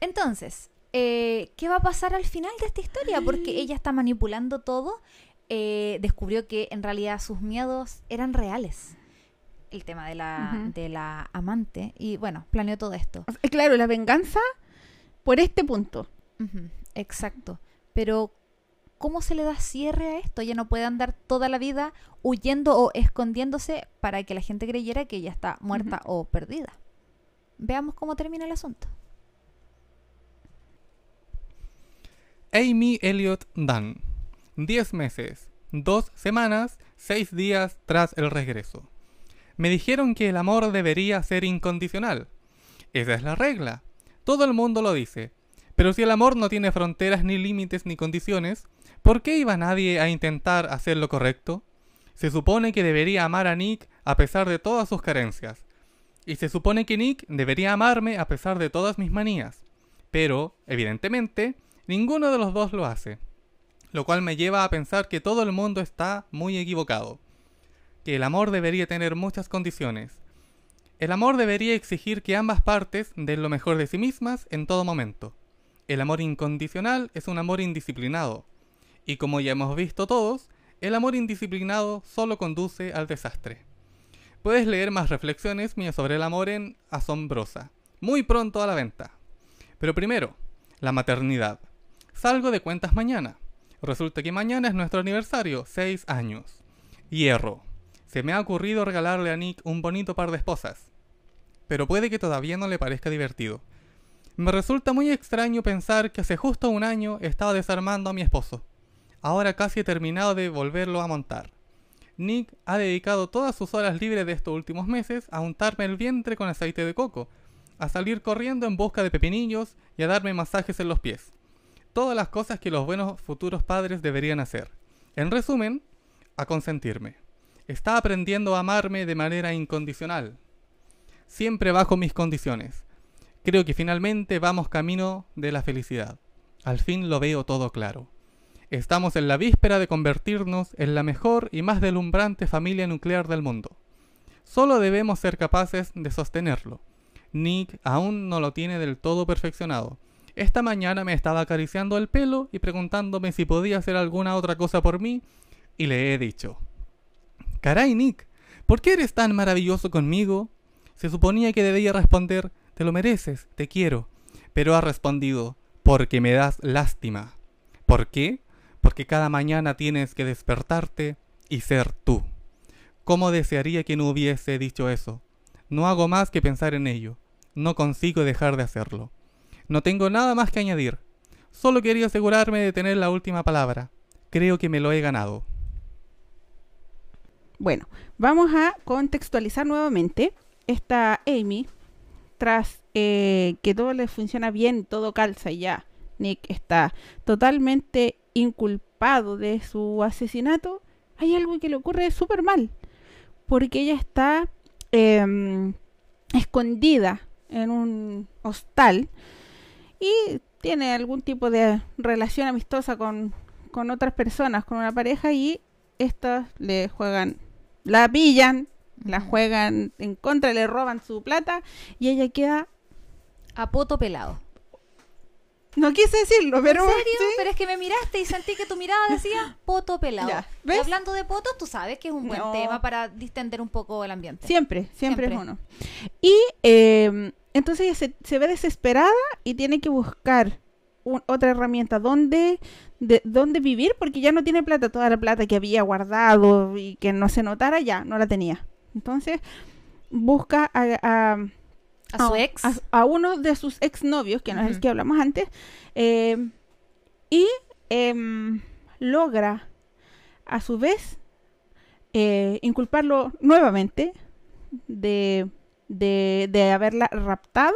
Entonces, eh, ¿qué va a pasar al final de esta historia? Porque ella está manipulando todo. eh, descubrió que en realidad sus miedos eran reales. El tema de la, de la amante. Y bueno, planeó todo esto. Sea, claro, la venganza por este punto. Exacto. Pero, ¿cómo se le da cierre a esto? Ella no puede andar toda la vida huyendo o escondiéndose para que la gente creyera que ella está muerta o perdida. Veamos cómo termina el asunto. Amy Elliot Dunn. 10 meses, 2 semanas, 6 días tras el regreso. Me dijeron que el amor debería ser incondicional. Esa es la regla. Todo el mundo lo dice. Pero si el amor no tiene fronteras ni límites ni condiciones, ¿por qué iba nadie a intentar hacer lo correcto? Se supone que debería amar a Nick a pesar de todas sus carencias. Y se supone que Nick debería amarme a pesar de todas mis manías. Pero, evidentemente, ninguno de los dos lo hace. Lo cual me lleva a pensar que todo el mundo está muy equivocado. Que el amor debería tener muchas condiciones. El amor debería exigir que ambas partes den lo mejor de sí mismas en todo momento. El amor incondicional es un amor indisciplinado. Y como ya hemos visto todos, el amor indisciplinado solo conduce al desastre. Puedes leer más reflexiones mías sobre el amor en Asombrosa, muy pronto a la venta. Pero primero, la maternidad. Salgo de cuentas mañana. Resulta que mañana es nuestro aniversario, 6 años. Hierro. Se me ha ocurrido regalarle a Nick un bonito par de esposas. Pero puede que todavía no le parezca divertido. Me resulta muy extraño pensar que hace justo un año estaba desarmando a mi esposo. Ahora casi he terminado de volverlo a montar. Nick ha dedicado todas sus horas libres de estos últimos meses a untarme el vientre con aceite de coco, a salir corriendo en busca de pepinillos y a darme masajes en los pies. Todas las cosas que los buenos futuros padres deberían hacer. En resumen, a consentirme. Está aprendiendo a amarme de manera incondicional. Siempre bajo mis condiciones. Creo que finalmente vamos camino de la felicidad. Al fin lo veo todo claro. Estamos en la víspera de convertirnos en la mejor y más deslumbrante familia nuclear del mundo. Solo debemos ser capaces de sostenerlo. Nick aún no lo tiene del todo perfeccionado. Esta mañana me estaba acariciando el pelo y preguntándome si podía hacer alguna otra cosa por mí, y le he dicho, Caray, Nick, ¿por qué eres tan maravilloso conmigo? Se suponía que debía responder, te lo mereces, te quiero, pero ha respondido, porque me das lástima. ¿Por qué? Porque cada mañana tienes que despertarte y ser tú. ¿Cómo desearía que no hubiese dicho eso? No hago más que pensar en ello. No consigo dejar de hacerlo. No tengo nada más que añadir. Solo quería asegurarme de tener la última palabra. Creo que me lo he ganado. Bueno, vamos a contextualizar nuevamente. Esta Amy, tras eh, que todo le funciona bien, todo calza y ya, Nick está totalmente inculpado de su asesinato, hay algo que le ocurre súper mal. Porque ella está em, escondida en un hostal y tiene algún tipo de relación amistosa con, con otras personas, con una pareja y estas le juegan, la pillan, la juegan en contra, le roban su plata y ella queda A poto pelado. No quise decirlo, pero... ¿En serio? sí. Pero es que me miraste y sentí que tu mirada decía poto pelado. Ya, Y hablando de potos, tú sabes que es un buen No. tema para distender un poco el ambiente. Siempre, siempre, Siempre. es uno. Y eh, entonces ella se, se ve desesperada y tiene que buscar un- otra herramienta donde, de, donde vivir porque ya no tiene plata. Toda la plata que había guardado y que no se notara ya no la tenía. Entonces busca a, a- A su ex. a, a uno de sus exnovios, que no es el que hablamos antes, eh, y em, logra a su vez eh, inculparlo nuevamente de, de, de haberla raptado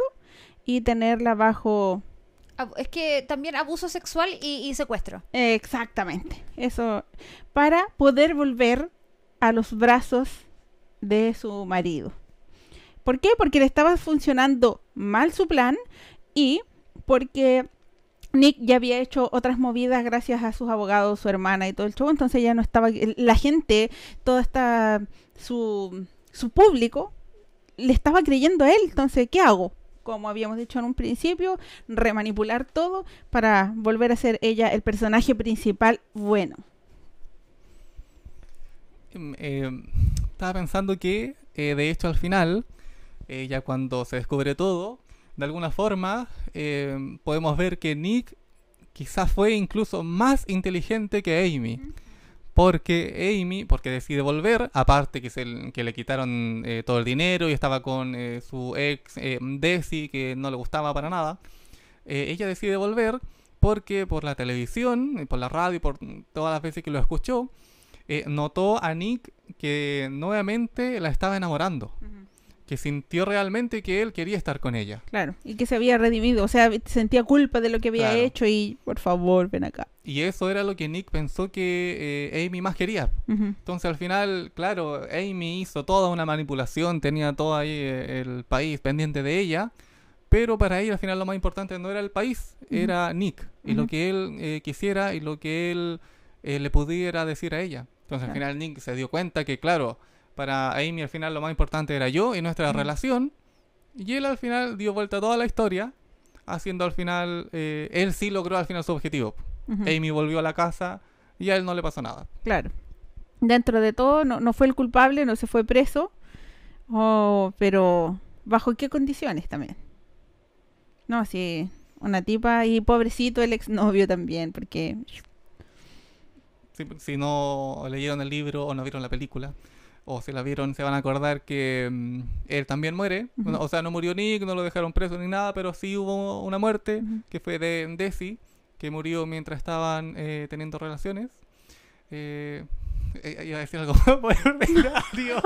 y tenerla bajo... Es que también abuso sexual y, y secuestro. Exactamente, eso, para poder volver a los brazos de su marido. ¿Por qué? Porque le estaba funcionando mal su plan y porque Nick ya había hecho otras movidas gracias a sus abogados, su hermana y todo el show, entonces ya no estaba, la gente, toda esta, su, su público, le estaba creyendo a él, entonces, ¿qué hago? Como habíamos dicho en un principio, remanipular todo para volver a ser ella el personaje principal bueno. Em, eh, estaba pensando que, eh, de hecho, al final, eh, ya cuando se descubre todo, de alguna forma, eh, podemos ver que Nick quizás fue incluso más inteligente que Amy. Porque Amy, porque decide volver, aparte que, se, que le quitaron eh, todo el dinero y estaba con eh, su ex eh, Desi, que no le gustaba para nada, ella decide volver porque por la televisión, y por la radio, y por todas las veces que lo escuchó, notó a Nick que nuevamente la estaba enamorando, que sintió realmente que él quería estar con ella. Claro, y que se había redimido, o sea, sentía culpa de lo que había Claro. hecho y por favor, ven acá. Y eso era lo que Nick pensó que eh, Amy más quería. Entonces al final, claro, Amy hizo toda una manipulación, tenía todo ahí eh, el país pendiente de ella, pero para ella al final lo más importante no era el país, era Nick, y lo que él eh, quisiera y lo que él eh, le pudiera decir a ella. Entonces al final Nick se dio cuenta que, claro, para Amy al final lo más importante era yo y nuestra Ujú. relación, y él al final dio vuelta a toda la historia, haciendo al final, eh, él sí logró al final su objetivo. Ujú. Amy volvió a la casa y a él no le pasó nada. Claro. Dentro de todo, no, no fue el culpable, no se fue preso, oh, pero ¿bajo qué condiciones también? No, sí, una tipa y pobrecito el exnovio también, porque Si, si no leyeron el libro o no vieron la película, o si la vieron, se van a acordar que mm, él también muere. O sea, no murió Nick, no lo dejaron preso ni nada, pero sí hubo una muerte, que fue de Desi, que murió mientras estaban eh, teniendo relaciones. Eh, eh, iba a decir algo muy ordinario.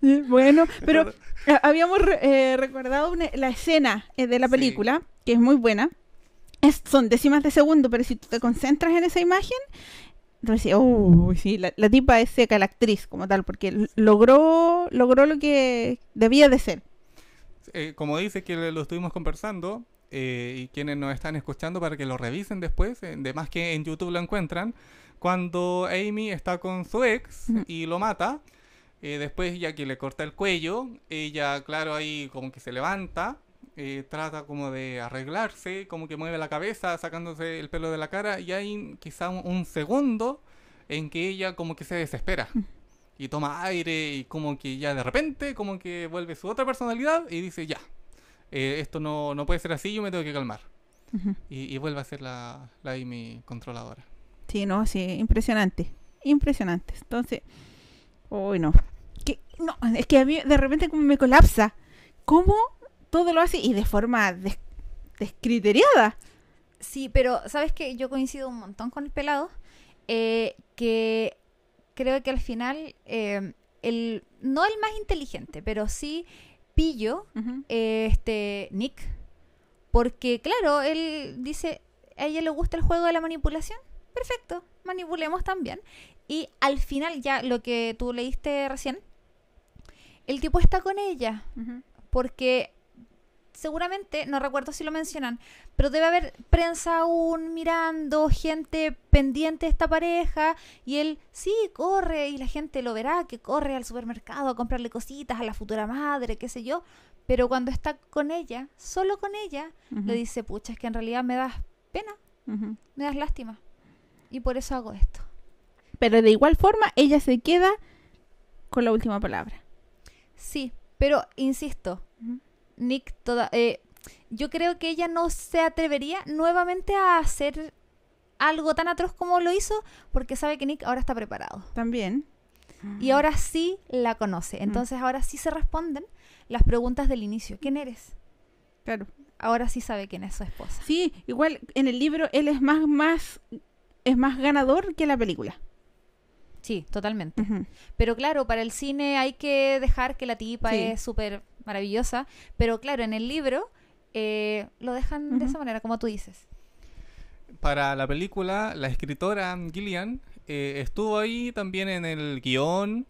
bueno, pero eh, habíamos eh, recordado una- la escena eh, de la Sí. película, que es muy buena. Es- son décimas de segundo, pero si tú te concentras en esa imagen, entonces, oh, sí, la, la tipa es seca, la actriz como tal, porque logró, logró lo que debía de ser. Eh, como dice que lo estuvimos conversando, eh, y quienes nos están escuchando para que lo revisen después, eh, de más que en YouTube lo encuentran, cuando Amy está con su ex y lo mata, eh, después ya que le corta el cuello, ella, claro, ahí como que se levanta, eh, trata como de arreglarse, como que mueve la cabeza, sacándose el pelo de la cara, y hay quizá un, un segundo en que ella como que se desespera. Y toma aire y como que ya de repente como que vuelve su otra personalidad y dice ya, eh, esto no, no puede ser así, yo me tengo que calmar. Ujú. Y, y vuelve a ser la, la Amy controladora. Sí, no, sí, impresionante. Impresionante. Entonces, uy, no. Que, no, es que a mí de repente como me colapsa. ¿Cómo todo lo hace y de forma des- descriteriada? Sí, pero sabes que yo coincido un montón con el pelado, eh, que creo que al final eh, el no el más inteligente, pero sí pillo eh, este Nick, porque claro, él dice a ella le gusta el juego de la manipulación, perfecto, manipulemos también. Y al final ya lo que tú leíste recién, el tipo está con ella porque seguramente, no recuerdo si lo mencionan, pero debe haber prensa aún mirando, gente pendiente de esta pareja, y él sí corre y la gente lo verá que corre al supermercado a comprarle cositas a la futura madre, qué sé yo, Pero cuando está con ella, solo con ella, le dice, pucha, es que en realidad me das pena, me das lástima. Y por eso hago esto. Pero de igual forma, ella se queda con la última palabra. Sí, pero insisto. Nick toda, eh, yo creo que ella no se atrevería nuevamente a hacer algo tan atroz como lo hizo porque sabe que Nick ahora está preparado. También. Y ahora sí la conoce. Entonces ahora sí se responden las preguntas del inicio. ¿Quién eres? Claro. Ahora sí sabe quién es su esposa. Sí, igual en el libro él es más, más, es más ganador que la película. Sí, totalmente. Pero claro, para el cine hay que dejar que la tipa Sí. es súper maravillosa. Pero claro, en el libro eh, lo dejan de esa manera, como tú dices. Para la película, la escritora Gillian eh, estuvo ahí también en el guion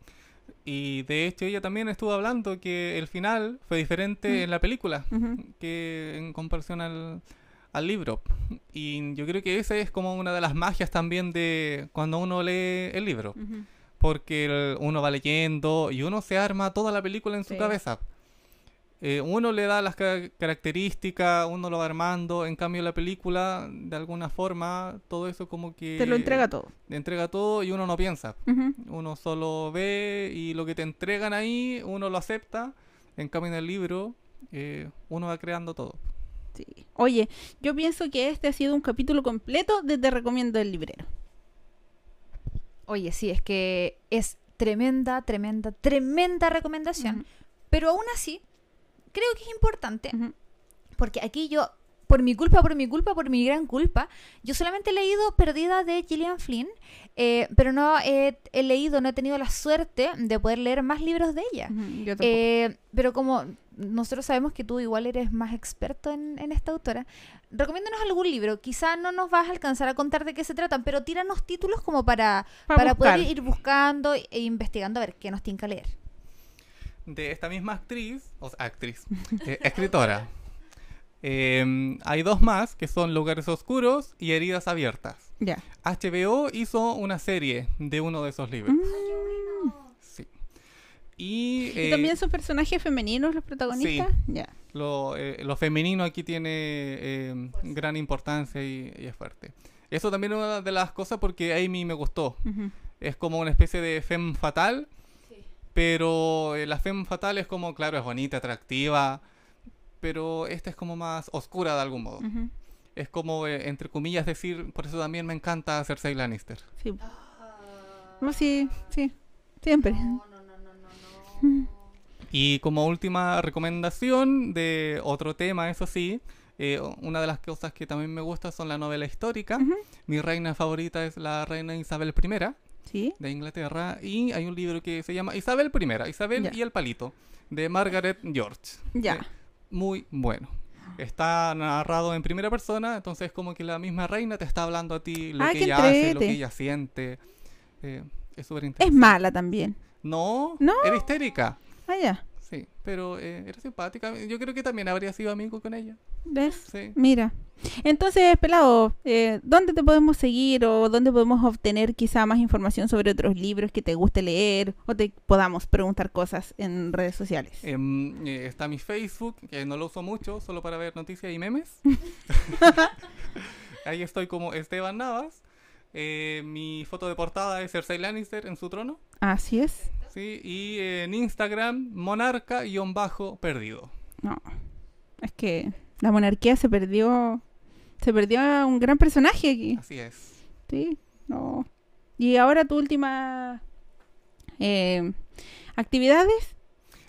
y de hecho ella también estuvo hablando que el final fue diferente en la película que en comparación al, al libro. Y yo creo que esa es como una de las magias también de cuando uno lee el libro. Porque el- uno va leyendo y uno se arma toda la película en su cabeza. Eh, uno le da las ca- características, uno lo va armando. En cambio, la película, de alguna forma, todo eso como que. Te lo entrega todo. te entrega todo y uno no piensa. Uno solo ve y lo que te entregan ahí, uno lo acepta. En cambio, en el libro, eh, uno va creando todo. Sí. Oye, yo pienso que este ha sido un capítulo completo de Te recomiendo el librero. Oye, sí, es que es tremenda, tremenda, tremenda recomendación. Pero aún así, creo que es importante, porque aquí yo, por mi culpa, por mi culpa, por mi gran culpa, yo solamente he leído Perdida de Gillian Flynn, eh, pero no he, he leído, no he tenido la suerte de poder leer más libros de ella. Ujú, Yo tampoco. Eh, pero como nosotros sabemos que tú igual eres más experto en, en esta autora, recomiéndanos algún libro. Quizá no nos vas a alcanzar a contar de qué se tratan, pero tíranos títulos como para, Pa' para poder ir buscando e investigando a ver qué nos tinca leer. De esta misma actriz, o sea, actriz, eh, escritora. eh, hay dos más que son Lugares Oscuros y Heridas Abiertas. Ya. HBO hizo una serie de uno de esos libros. Mm. Sí. Y, ¿Y eh, también son personajes femeninos los protagonistas? Ya. lo, eh, lo femenino aquí tiene eh, gran importancia y, y es fuerte. Eso también es una de las cosas porque Amy me gustó. Es como una especie de femme fatal, pero eh, la femme fatal es como, claro, es bonita, atractiva, pero esta es como más oscura de algún modo. Es como, eh, entre comillas, decir, por eso también me encanta Cersei Lannister. Sí. No, sí, sí. Siempre. Y como última recomendación de otro tema, eso sí, eh, una de las cosas que también me gusta son la novela histórica. Mi reina favorita es la reina Isabel I Sí. de Inglaterra y hay un libro que se llama Isabel I, Isabel Ya. y el palito, de Margaret George. Ya. Eh, muy bueno. Está narrado en primera persona, entonces como que la misma reina te está hablando a ti lo Ah, que ella hace, lo que ella siente. Eh, es súper Es interesante. mala también. No, No. era histérica. Ah, ya. Sí, pero eh, era simpática. Yo creo que también habría sido amigo con ella. ¿Ves? Sí. Mira. Entonces, Pelado, eh, ¿dónde te podemos seguir o dónde podemos obtener quizá más información sobre otros libros que te guste leer o te podamos preguntar cosas en redes sociales? Em, eh, está mi Facebook, que no lo uso mucho, solo para ver noticias y memes. Ahí estoy como Esteban Navas. Eh, mi foto de portada es Cersei Lannister en su trono. Así es. Sí, y en Instagram, monarca-perdido. No. Es que la monarquía se perdió. Se perdió a un gran personaje aquí. Así es. Sí. No. Y ahora tu última. eh, ¿Actividades?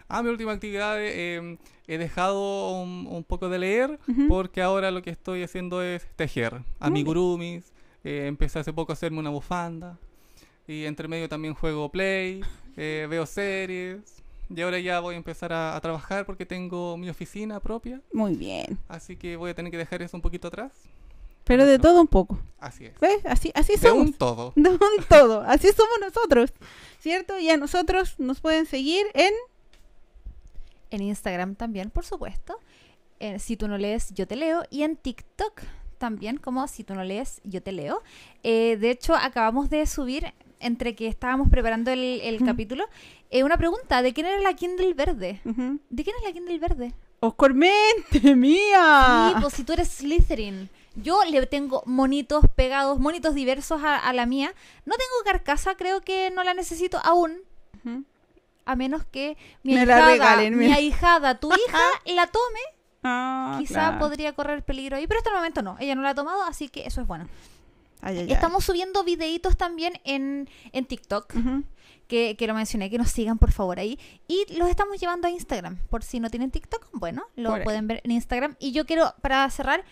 Ah, mi última actividad, eh, he dejado un, un poco de leer porque ahora lo que estoy haciendo es tejer amigurumis. Eh, empecé hace poco a hacerme una bufanda y entre medio también juego play, eh, veo series y ahora ya voy a empezar a, a trabajar porque tengo mi oficina propia, Muy bien. así que voy a tener que dejar eso un poquito atrás. Pero de todo un poco. Así es. ¿Ves? Así, así De somos. un todo. De un todo. Así somos nosotros. ¿Cierto? Y a nosotros nos pueden seguir en. En Instagram también, por supuesto. Eh, si tú no lees, yo te leo. Y en TikTok también, como si tú no lees, yo te leo. Eh, de hecho, acabamos de subir entre que estábamos preparando el, el capítulo, eh, una pregunta, ¿de quién era la Kindle verde? ¿De quién es la Kindle verde? Oscar Mente, mía. Sí, pues si tú eres Slytherin. Yo le tengo monitos pegados, monitos diversos a, a la mía. No tengo carcasa, creo que no la necesito aún. Ujú. A menos que mi Me la ahijada, regalen, mi ahijada, tu hija, la tome. Ah, Quizá claro. podría correr peligro ahí, pero hasta el momento no. Ella no la ha tomado, así que eso es bueno. Ay, ay, ay. Estamos subiendo videitos también en, en TikTok, que, que lo mencioné, que nos sigan por favor ahí. Y los estamos llevando a Instagram. Por si no tienen TikTok, bueno, lo Por ahí. pueden ver en Instagram. Y yo quiero, para cerrar,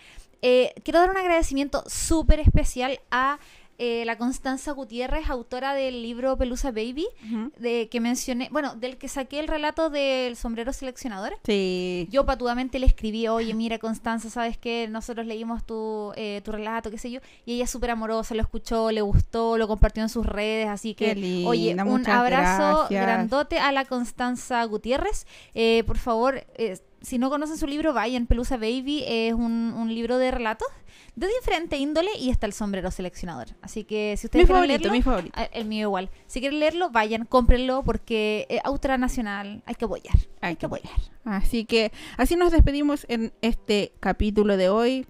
eh, quiero dar un agradecimiento súper especial a eh, la Constanza Gutiérrez, autora del libro Pelusa Baby, Ujú. de que mencioné, bueno, del que saqué el relato del sombrero seleccionador. Sí. Yo patudamente le escribí, oye, mira Constanza, ¿sabes qué? Nosotros leímos tu, eh, tu relato, qué sé yo, y ella es súper amorosa, lo escuchó, le gustó, lo compartió en sus redes, así que, linda, oye, un abrazo gracias. grandote a la Constanza Gutiérrez. Eh, por favor, eh, si no conocen su libro, vayan, Pelusa Baby, es un, un libro de relatos de diferente índole y está el sombrero seleccionador. Así que si ustedes Mi quieren favorito, leerlo, mi favorito. ah, el mío igual. Si quieren leerlo, vayan, cómprenlo porque eh, autora nacional, hay que apoyar. Hay que apoyar. Así que así nos despedimos en este capítulo de hoy.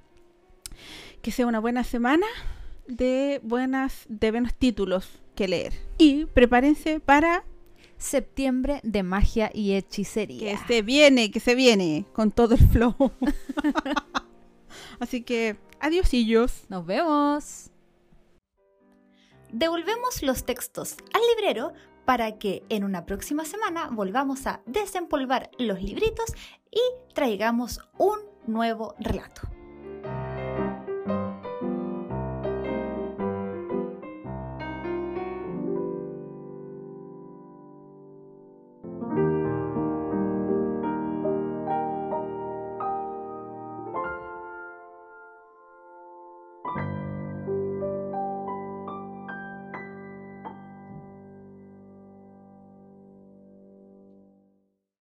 Que sea una buena semana de buenas, de buenos títulos que leer. Y prepárense para Septiembre de magia y que hechicería. se viene, que se viene con todo el flow. Así que adiosillos. Nos vemos. Devolvemos los textos al librero para que en una próxima semana volvamos a desempolvar los libritos y traigamos un nuevo relato.